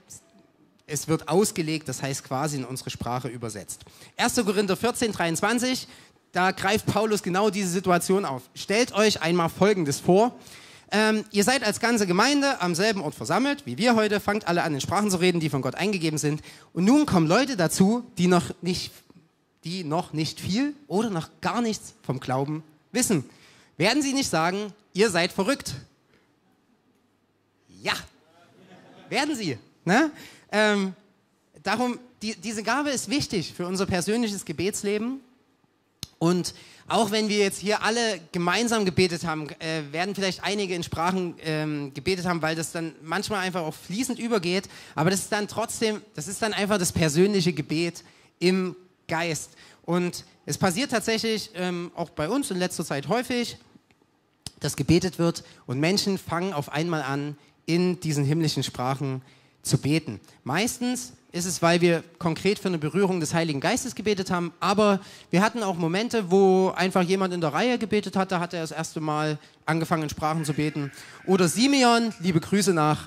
es wird ausgelegt, das heißt quasi in unsere Sprache übersetzt. 1. Korinther 14, 23, da greift Paulus genau diese Situation auf. Stellt euch einmal Folgendes vor. Ähm, ihr seid als ganze Gemeinde am selben Ort versammelt, wie wir heute, fangt alle an, in Sprachen zu reden, die von Gott eingegeben sind. Und nun kommen Leute dazu, die noch nicht, die noch nicht viel oder noch gar nichts vom Glauben wissen. Werden sie nicht sagen, ihr seid verrückt? Ja, werden sie. Ne? Ähm, darum, die, diese Gabe ist wichtig für unser persönliches Gebetsleben. Und auch wenn wir jetzt hier alle gemeinsam gebetet haben, äh, werden vielleicht einige in Sprachen ähm, gebetet haben, weil das dann manchmal einfach auch fließend übergeht. Aber das ist dann trotzdem, das ist dann einfach das persönliche Gebet im, Geist. Und es passiert tatsächlich ähm, auch bei uns in letzter Zeit häufig, dass gebetet wird und Menschen fangen auf einmal an, in diesen himmlischen Sprachen zu beten. Meistens ist es, weil wir konkret für eine Berührung des Heiligen Geistes gebetet haben, aber wir hatten auch Momente, wo einfach jemand in der Reihe gebetet hat, da hat er das erste Mal angefangen in Sprachen zu beten. Oder Simeon, liebe Grüße nach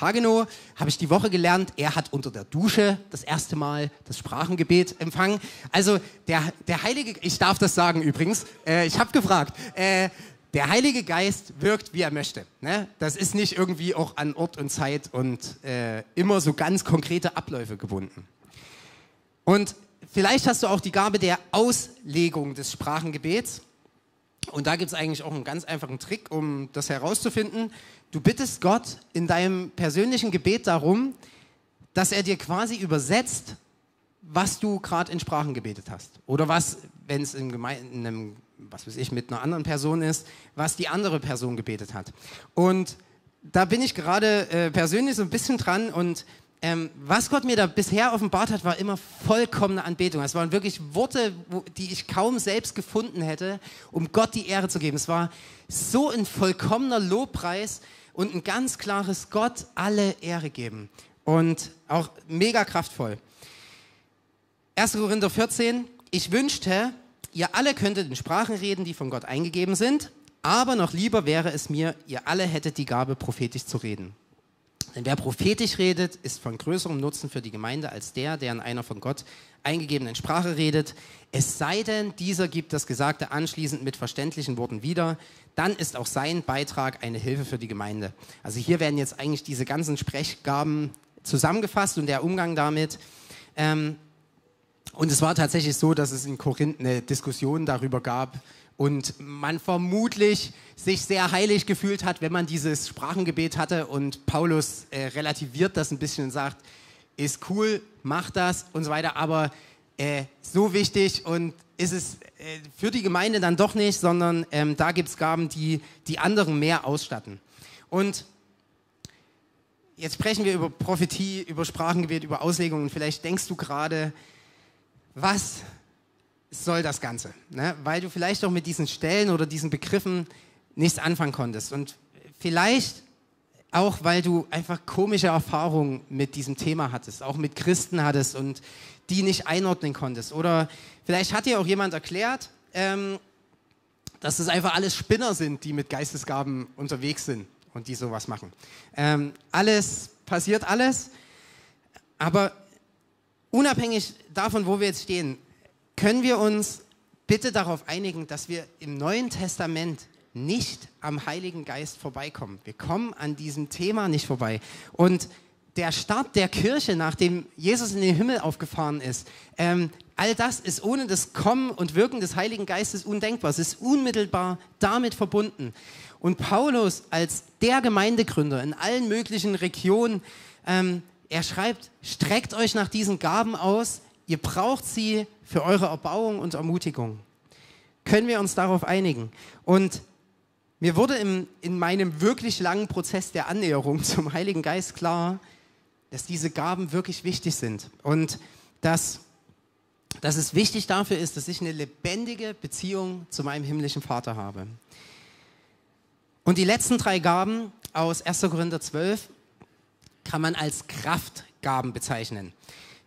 Hagenow, habe ich die Woche gelernt, er hat unter der Dusche das erste Mal das Sprachengebet empfangen. Also der, der Heilige, ich darf das sagen übrigens, äh, ich habe gefragt, äh, der Heilige Geist wirkt, wie er möchte. Ne? Das ist nicht irgendwie auch an Ort und Zeit und äh, immer so ganz konkrete Abläufe gebunden. Und vielleicht hast du auch die Gabe der Auslegung des Sprachengebets. Und da gibt es eigentlich auch einen ganz einfachen Trick, um das herauszufinden. Du bittest Gott in deinem persönlichen Gebet darum, dass er dir quasi übersetzt, was du gerade in Sprachen gebetet hast. Oder was, wenn es in, in einem was weiß ich, mit einer anderen Person ist, was die andere Person gebetet hat. Und da bin ich gerade äh, persönlich so ein bisschen dran und ähm, was Gott mir da bisher offenbart hat, war immer vollkommene Anbetung. Es waren wirklich Worte, wo, die ich kaum selbst gefunden hätte, um Gott die Ehre zu geben. Es war so ein vollkommener Lobpreis und ein ganz klares Gott alle Ehre geben. Und auch mega kraftvoll. 1. Korinther 14. Ich wünschte, ihr alle könntet in Sprachen reden, die von Gott eingegeben sind, aber noch lieber wäre es mir, ihr alle hättet die Gabe, prophetisch zu reden. Denn wer prophetisch redet, ist von größerem Nutzen für die Gemeinde als der, der in einer von Gott eingegebenen Sprache redet. Es sei denn, dieser gibt das Gesagte anschließend mit verständlichen Worten wieder, dann ist auch sein Beitrag eine Hilfe für die Gemeinde. Also hier werden jetzt eigentlich diese ganzen Sprechgaben zusammengefasst und der Umgang damit. Ähm, und es war tatsächlich so, dass es in Korinth eine Diskussion darüber gab und man vermutlich sich sehr heilig gefühlt hat, wenn man dieses Sprachengebet hatte und Paulus äh, relativiert das ein bisschen und sagt, ist cool, mach das und so weiter, aber äh, so wichtig und ist es äh, für die Gemeinde dann doch nicht, sondern ähm, da gibt es Gaben, die die anderen mehr ausstatten. Und jetzt sprechen wir über Prophetie, über Sprachengebet, über Auslegungen. Vielleicht denkst du gerade, was soll das Ganze? Ne? Weil du vielleicht auch mit diesen Stellen oder diesen Begriffen nichts anfangen konntest. Und vielleicht auch, weil du einfach komische Erfahrungen mit diesem Thema hattest, auch mit Christen hattest und die nicht einordnen konntest. Oder vielleicht hat dir auch jemand erklärt, ähm, dass es einfach alles Spinner sind, die mit Geistesgaben unterwegs sind und die sowas machen. Ähm, alles passiert alles, aber unabhängig davon, wo wir jetzt stehen, können wir uns bitte darauf einigen, dass wir im Neuen Testament nicht am Heiligen Geist vorbeikommen. Wir kommen an diesem Thema nicht vorbei. Und der Start der Kirche, nachdem Jesus in den Himmel aufgefahren ist, ähm, all das ist ohne das Kommen und Wirken des Heiligen Geistes undenkbar. Es ist unmittelbar damit verbunden. Und Paulus als der Gemeindegründer in allen möglichen Regionen ähm, er schreibt, streckt euch nach diesen Gaben aus, ihr braucht sie für eure Erbauung und Ermutigung. Können wir uns darauf einigen? Und mir wurde im, in meinem wirklich langen Prozess der Annäherung zum Heiligen Geist klar, dass diese Gaben wirklich wichtig sind und dass, dass es wichtig dafür ist, dass ich eine lebendige Beziehung zu meinem himmlischen Vater habe. Und die letzten drei Gaben aus 1. Korinther 12 kann man als Kraftgaben bezeichnen.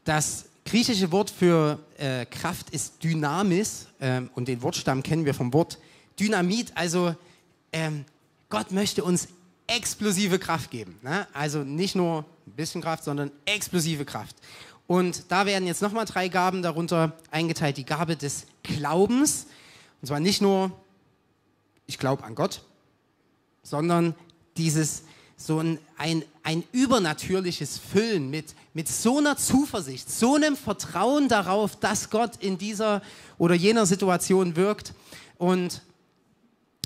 Das griechische Wort für äh, Kraft ist Dynamis äh, und den Wortstamm kennen wir vom Wort Dynamit. Also ähm, Gott möchte uns explosive Kraft geben. Ne? Also nicht nur ein bisschen Kraft, sondern explosive Kraft. Und da werden jetzt nochmal drei Gaben darunter eingeteilt. Die Gabe des Glaubens. Und zwar nicht nur, ich glaube an Gott, sondern dieses so ein, ein, ein übernatürliches Füllen mit, mit so einer Zuversicht, so einem Vertrauen darauf, dass Gott in dieser oder jener Situation wirkt und,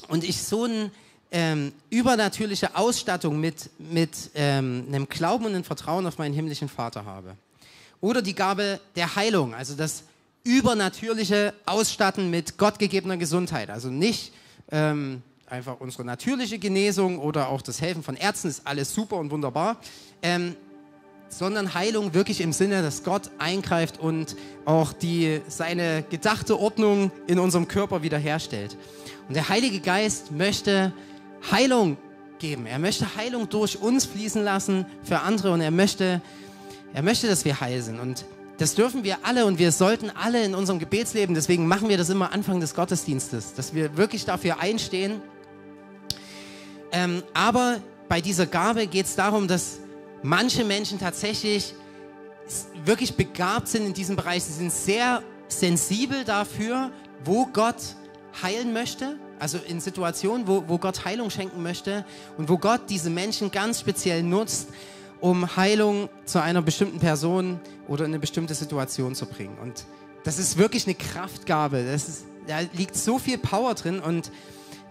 und ich so eine ähm, übernatürliche Ausstattung mit, mit ähm, einem Glauben und einem Vertrauen auf meinen himmlischen Vater habe. Oder die Gabe der Heilung, also das übernatürliche Ausstatten mit gottgegebener Gesundheit. Also nicht ähm, einfach unsere natürliche Genesung oder auch das Helfen von Ärzten ist alles super und wunderbar. Ähm, sondern Heilung wirklich im Sinne, dass Gott eingreift und auch die, seine gedachte Ordnung in unserem Körper wiederherstellt. Und der Heilige Geist möchte Heilung geben. Er möchte Heilung durch uns fließen lassen für andere und er möchte, er möchte, dass wir heil sind. Und das dürfen wir alle und wir sollten alle in unserem Gebetsleben, deswegen machen wir das immer Anfang des Gottesdienstes, dass wir wirklich dafür einstehen. Ähm, aber bei dieser Gabe geht es darum, dass manche Menschen tatsächlich wirklich begabt sind in diesem Bereich. Sie sind sehr sensibel dafür, wo Gott heilen möchte. Also in Situationen, wo, wo Gott Heilung schenken möchte und wo Gott diese Menschen ganz speziell nutzt, um Heilung zu einer bestimmten Person oder in eine bestimmte Situation zu bringen. Und das ist wirklich eine Kraftgabe. Das ist, da liegt so viel Power drin. Und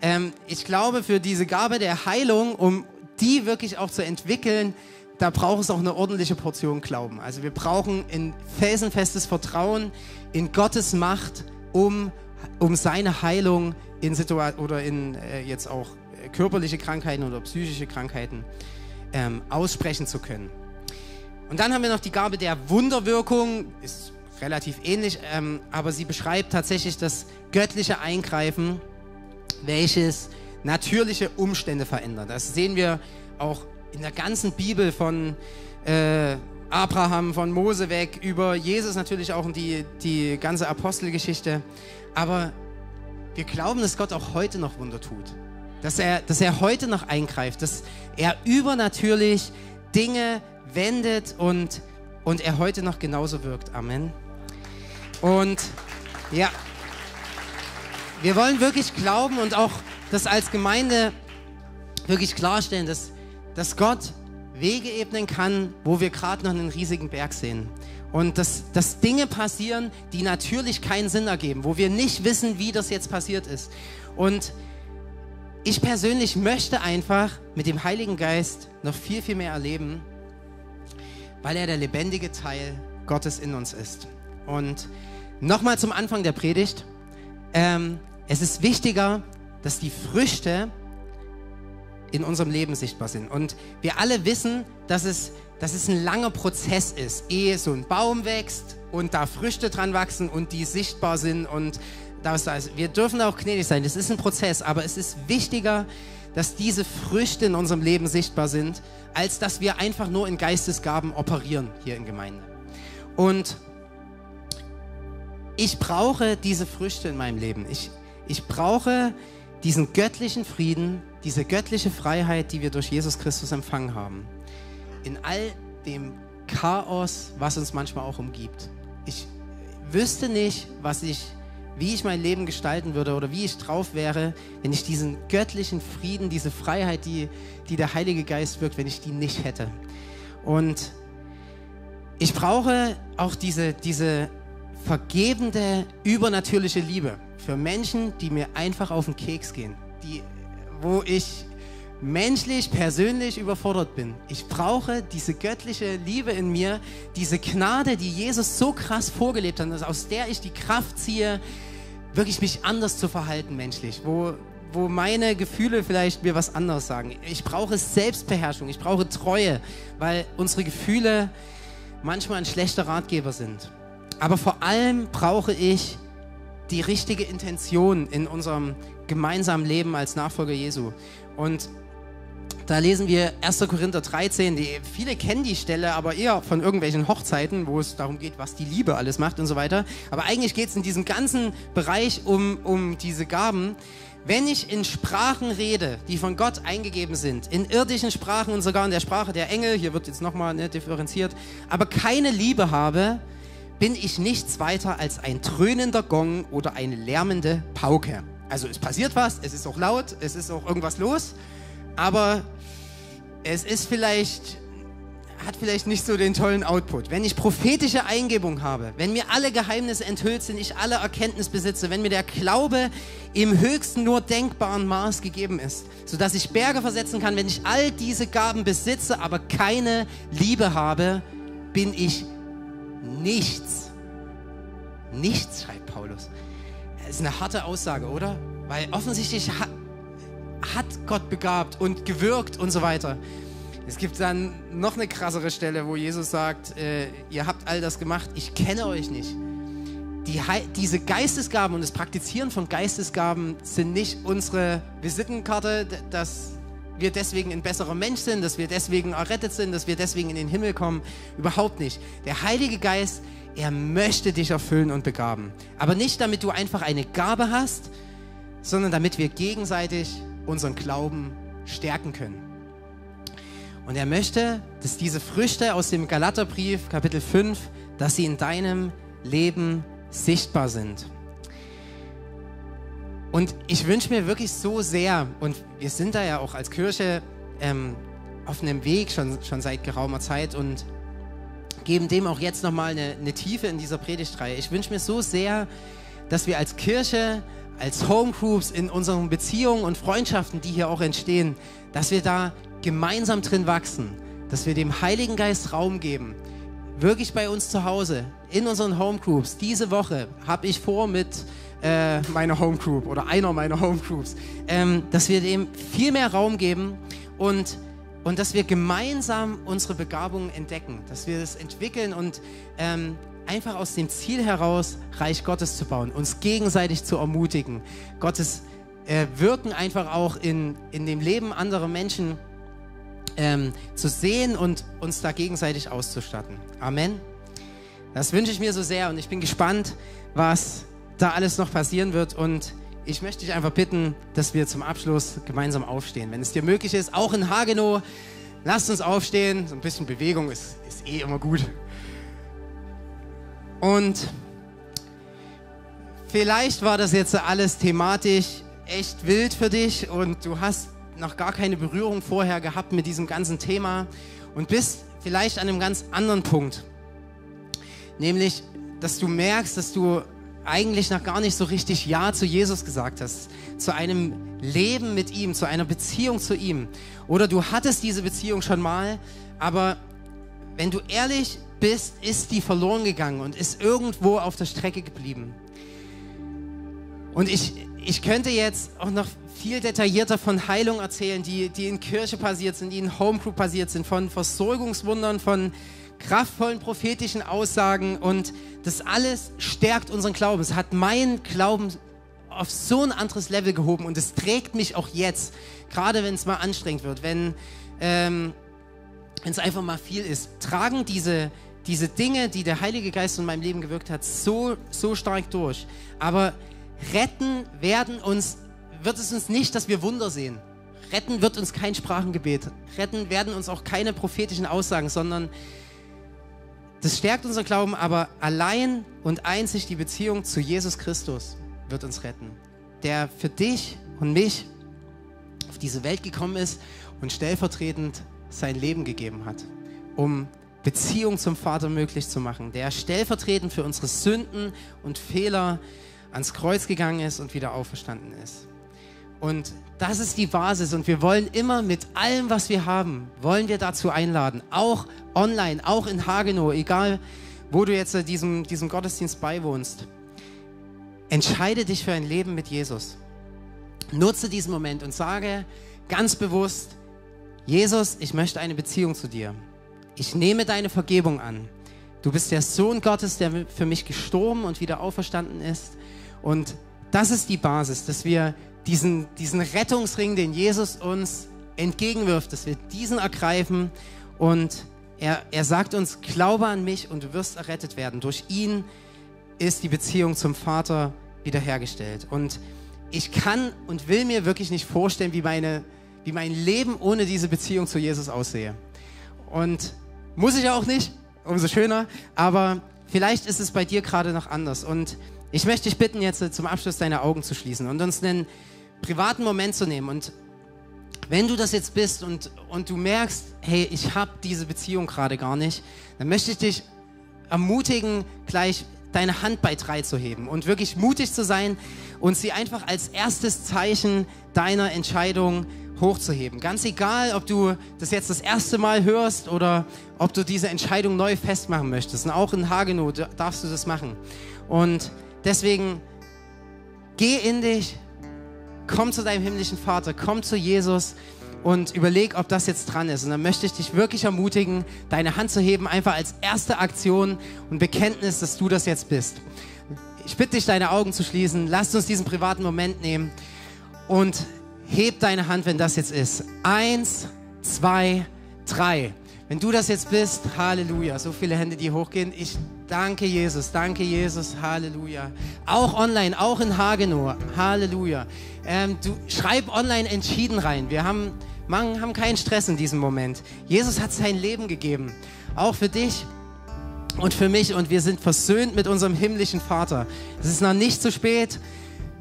ähm, ich glaube, für diese Gabe der Heilung, um die wirklich auch zu entwickeln, da braucht es auch eine ordentliche Portion Glauben. Also wir brauchen ein felsenfestes Vertrauen in Gottes Macht, um, um seine Heilung in Situation oder in äh, jetzt auch äh, körperliche Krankheiten oder psychische Krankheiten ähm, aussprechen zu können. Und dann haben wir noch die Gabe der Wunderwirkung, ist relativ ähnlich, ähm, aber sie beschreibt tatsächlich das göttliche Eingreifen, welches natürliche Umstände verändert. Das sehen wir auch in der ganzen Bibel von äh, Abraham, von Mose weg, über Jesus natürlich auch in die, die ganze Apostelgeschichte. Aber wir glauben, dass Gott auch heute noch Wunder tut. Dass er, dass er heute noch eingreift, dass er übernatürlich Dinge wendet und, und er heute noch genauso wirkt. Amen. Und ja, wir wollen wirklich glauben und auch das als Gemeinde wirklich klarstellen, dass dass Gott Wege ebnen kann, wo wir gerade noch einen riesigen Berg sehen. Und dass, dass Dinge passieren, die natürlich keinen Sinn ergeben, wo wir nicht wissen, wie das jetzt passiert ist. Und ich persönlich möchte einfach mit dem Heiligen Geist noch viel, viel mehr erleben, weil er der lebendige Teil Gottes in uns ist. Und nochmal zum Anfang der Predigt. Ähm, es ist wichtiger, dass die Früchte in unserem Leben sichtbar sind. Und wir alle wissen, dass es, dass es ein langer Prozess ist, ehe so ein Baum wächst und da Früchte dran wachsen und die sichtbar sind und das, das. Wir dürfen auch gnädig sein. Das ist ein Prozess, aber es ist wichtiger, dass diese Früchte in unserem Leben sichtbar sind, als dass wir einfach nur in Geistesgaben operieren hier in Gemeinde. Und ich brauche diese Früchte in meinem Leben. Ich, ich brauche diesen göttlichen Frieden, diese göttliche Freiheit, die wir durch Jesus Christus empfangen haben, in all dem Chaos, was uns manchmal auch umgibt. Ich wüsste nicht, was ich, wie ich mein Leben gestalten würde oder wie ich drauf wäre, wenn ich diesen göttlichen Frieden, diese Freiheit, die, die der Heilige Geist wirkt, wenn ich die nicht hätte. Und ich brauche auch diese, diese vergebende, übernatürliche Liebe für Menschen, die mir einfach auf den Keks gehen, die, wo ich menschlich, persönlich überfordert bin. Ich brauche diese göttliche Liebe in mir, diese Gnade, die Jesus so krass vorgelebt hat, aus der ich die Kraft ziehe, wirklich mich anders zu verhalten menschlich, wo, wo meine Gefühle vielleicht mir was anderes sagen. Ich brauche Selbstbeherrschung, ich brauche Treue, weil unsere Gefühle manchmal ein schlechter Ratgeber sind. Aber vor allem brauche ich die richtige Intention in unserem gemeinsamen Leben als Nachfolger Jesu. Und da lesen wir 1. Korinther 13, die, viele kennen die Stelle, aber eher von irgendwelchen Hochzeiten, wo es darum geht, was die Liebe alles macht und so weiter. Aber eigentlich geht es in diesem ganzen Bereich um, um diese Gaben. Wenn ich in Sprachen rede, die von Gott eingegeben sind, in irdischen Sprachen und sogar in der Sprache der Engel, hier wird jetzt nochmal ne, differenziert, aber keine Liebe habe, bin ich nichts weiter als ein dröhnender Gong oder eine lärmende Pauke. Also es passiert was, es ist auch laut, es ist auch irgendwas los, aber es ist vielleicht, hat vielleicht nicht so den tollen Output. Wenn ich prophetische Eingebung habe, wenn mir alle Geheimnisse enthüllt sind, ich alle Erkenntnis besitze, wenn mir der Glaube im höchsten nur denkbaren Maß gegeben ist, sodass ich Berge versetzen kann, wenn ich all diese Gaben besitze, aber keine Liebe habe, bin ich nichts. Nichts, schreibt Paulus. Das ist eine harte Aussage, oder? Weil offensichtlich hat, Gott begabt und gewirkt und so weiter. Es gibt dann noch eine krassere Stelle, wo Jesus sagt, äh, ihr habt all das gemacht, ich kenne euch nicht. Die, diese Geistesgaben und das Praktizieren von Geistesgaben sind nicht unsere Visitenkarte, dass wir deswegen ein besserer Mensch sind, dass wir deswegen errettet sind, dass wir deswegen in den Himmel kommen. Überhaupt nicht. Der Heilige Geist, er möchte dich erfüllen und begaben. Aber nicht damit du einfach eine Gabe hast, sondern damit wir gegenseitig unseren Glauben stärken können. Und er möchte, dass diese Früchte aus dem Galaterbrief Kapitel 5, dass sie in deinem Leben sichtbar sind. Und ich wünsche mir wirklich so sehr, und wir sind da ja auch als Kirche ähm, auf einem Weg schon, schon seit geraumer Zeit und geben dem auch jetzt nochmal eine, eine Tiefe in dieser Predigtreihe. Ich wünsche mir so sehr, dass wir als Kirche, als Homegroups in unseren Beziehungen und Freundschaften, die hier auch entstehen, dass wir da gemeinsam drin wachsen, dass wir dem Heiligen Geist Raum geben. Wirklich bei uns zu Hause, in unseren Homegroups. Diese Woche habe ich vor mit äh, meiner Homegroup oder einer meiner Homegroups, ähm, dass wir dem viel mehr Raum geben und, und dass wir gemeinsam unsere Begabungen entdecken, dass wir das entwickeln und ähm, einfach aus dem Ziel heraus Reich Gottes zu bauen, uns gegenseitig zu ermutigen, Gottes äh, Wirken einfach auch in, in dem Leben anderer Menschen ähm, zu sehen und uns da gegenseitig auszustatten. Amen. Das wünsche ich mir so sehr und ich bin gespannt, was da alles noch passieren wird. Und ich möchte dich einfach bitten, dass wir zum Abschluss gemeinsam aufstehen. Wenn es dir möglich ist, auch in Hagenow, lasst uns aufstehen. So ein bisschen Bewegung ist, ist eh immer gut. Und vielleicht war das jetzt alles thematisch echt wild für dich und du hast noch gar keine Berührung vorher gehabt mit diesem ganzen Thema und bist vielleicht an einem ganz anderen Punkt. Nämlich, dass du merkst, dass du eigentlich noch gar nicht so richtig Ja zu Jesus gesagt hast, zu einem Leben mit ihm, zu einer Beziehung zu ihm. Oder du hattest diese Beziehung schon mal, aber wenn du ehrlich bist, ist die verloren gegangen und ist irgendwo auf der Strecke geblieben. Und ich, ich könnte jetzt auch noch viel detaillierter von Heilung erzählen, die, die in Kirche passiert sind, die in Homecrew passiert sind, von Versorgungswundern, von kraftvollen prophetischen Aussagen und das alles stärkt unseren Glauben. Es hat meinen Glauben auf so ein anderes Level gehoben und es trägt mich auch jetzt, gerade wenn es mal anstrengend wird, wenn ähm, es einfach mal viel ist, tragen diese, diese Dinge, die der Heilige Geist in meinem Leben gewirkt hat, so, so stark durch. Aber retten werden uns wird es uns nicht, dass wir Wunder sehen. Retten wird uns kein Sprachengebet. Retten werden uns auch keine prophetischen Aussagen, sondern das stärkt unser Glauben, aber allein und einzig die Beziehung zu Jesus Christus wird uns retten. Der für dich und mich auf diese Welt gekommen ist und stellvertretend sein Leben gegeben hat, um Beziehung zum Vater möglich zu machen. Der stellvertretend für unsere Sünden und Fehler ans Kreuz gegangen ist und wieder auferstanden ist. Und das ist die Basis und wir wollen immer mit allem, was wir haben, wollen wir dazu einladen. Auch online, auch in Hagenow, egal wo du jetzt diesem, diesem Gottesdienst beiwohnst. Entscheide dich für ein Leben mit Jesus. Nutze diesen Moment und sage ganz bewusst, Jesus, ich möchte eine Beziehung zu dir. Ich nehme deine Vergebung an. Du bist der Sohn Gottes, der für mich gestorben und wieder auferstanden ist. Und das ist die Basis, dass wir diesen, diesen Rettungsring, den Jesus uns entgegenwirft, dass wir diesen ergreifen und er, er sagt uns, glaube an mich und du wirst errettet werden. Durch ihn ist die Beziehung zum Vater wiederhergestellt. Und ich kann und will mir wirklich nicht vorstellen, wie, meine, wie mein Leben ohne diese Beziehung zu Jesus aussehe. Und muss ich auch nicht, umso schöner, aber vielleicht ist es bei dir gerade noch anders. Und ich möchte dich bitten, jetzt zum Abschluss deine Augen zu schließen und uns einen privaten Moment zu nehmen. Und wenn du das jetzt bist und, und du merkst, hey, ich habe diese Beziehung gerade gar nicht, dann möchte ich dich ermutigen, gleich deine Hand bei drei zu heben und wirklich mutig zu sein und sie einfach als erstes Zeichen deiner Entscheidung hochzuheben. Ganz egal, ob du das jetzt das erste Mal hörst oder ob du diese Entscheidung neu festmachen möchtest. Und auch in Hagenow darfst du das machen. Und deswegen geh in dich, komm zu deinem himmlischen Vater, komm zu Jesus und überleg, ob das jetzt dran ist. Und dann möchte ich dich wirklich ermutigen, deine Hand zu heben, einfach als erste Aktion und Bekenntnis, dass du das jetzt bist. Ich bitte dich, deine Augen zu schließen. Lass uns diesen privaten Moment nehmen und heb deine Hand, wenn das jetzt ist. Eins, zwei, drei. Wenn du das jetzt bist, Halleluja. So viele Hände, die hochgehen. Ich danke Jesus, danke Jesus, Halleluja. Auch online, auch in Hagenow, Halleluja. Ähm, du schreib online entschieden rein. Wir haben, man, haben keinen Stress in diesem Moment. Jesus hat sein Leben gegeben, auch für dich und für mich. Und wir sind versöhnt mit unserem himmlischen Vater. Es ist noch nicht zu spät.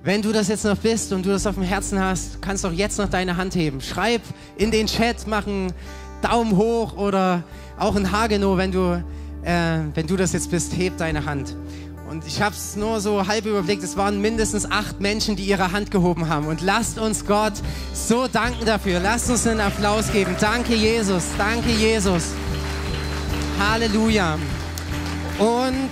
Wenn du das jetzt noch bist und du das auf dem Herzen hast, kannst du auch jetzt noch deine Hand heben. Schreib in den Chat, mach einen Daumen hoch oder auch in Hagenow, wenn du, äh, wenn du das jetzt bist, heb deine Hand. Und ich habe es nur so halb überblickt. Es waren mindestens acht Menschen, die ihre Hand gehoben haben. Und lasst uns Gott so danken dafür. Lasst uns einen Applaus geben. Danke, Jesus. Danke, Jesus. Halleluja. Und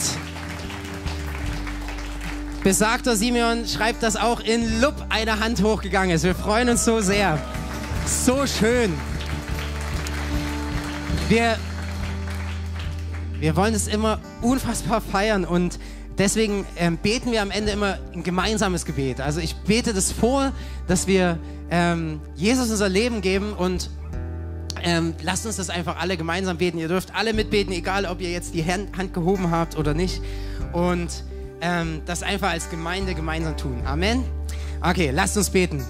besagter Simeon schreibt, dass auch in Lupp eine Hand hochgegangen ist. Wir freuen uns so sehr. So schön. Wir, wir wollen es immer unfassbar feiern und deswegen ähm, beten wir am Ende immer ein gemeinsames Gebet. Also ich bete das vor, dass wir ähm, Jesus unser Leben geben und ähm, lasst uns das einfach alle gemeinsam beten. Ihr dürft alle mitbeten, egal ob ihr jetzt die Hand, Hand gehoben habt oder nicht. Und ähm, das einfach als Gemeinde gemeinsam tun. Amen. Okay, lasst uns beten.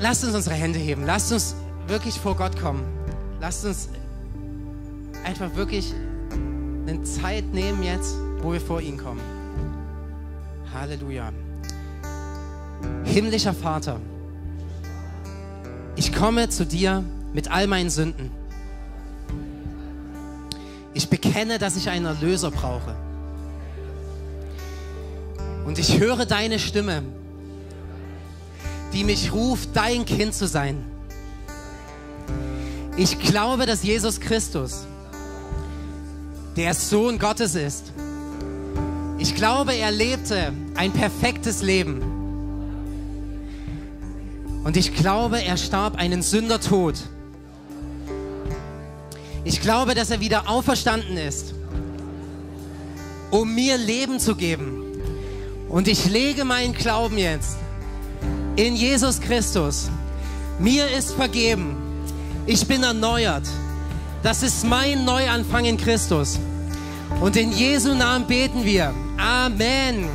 Lasst uns unsere Hände heben. Lasst uns wirklich vor Gott kommen. Lasst uns einfach wirklich eine Zeit nehmen jetzt, wo wir vor ihn kommen. Halleluja. Himmlischer Vater, ich komme zu dir mit all meinen Sünden. Ich bekenne, dass ich einen Erlöser brauche. Und ich höre deine Stimme, die mich ruft, dein Kind zu sein. Ich glaube, dass Jesus Christus der Sohn Gottes ist. Ich glaube, er lebte ein perfektes Leben. Und ich glaube, er starb einen Sündertod. Ich glaube, dass er wieder auferstanden ist, um mir Leben zu geben. Und ich lege meinen Glauben jetzt in Jesus Christus. Mir ist vergeben. Ich bin erneuert. Das ist mein Neuanfang in Christus. Und in Jesu Namen beten wir. Amen.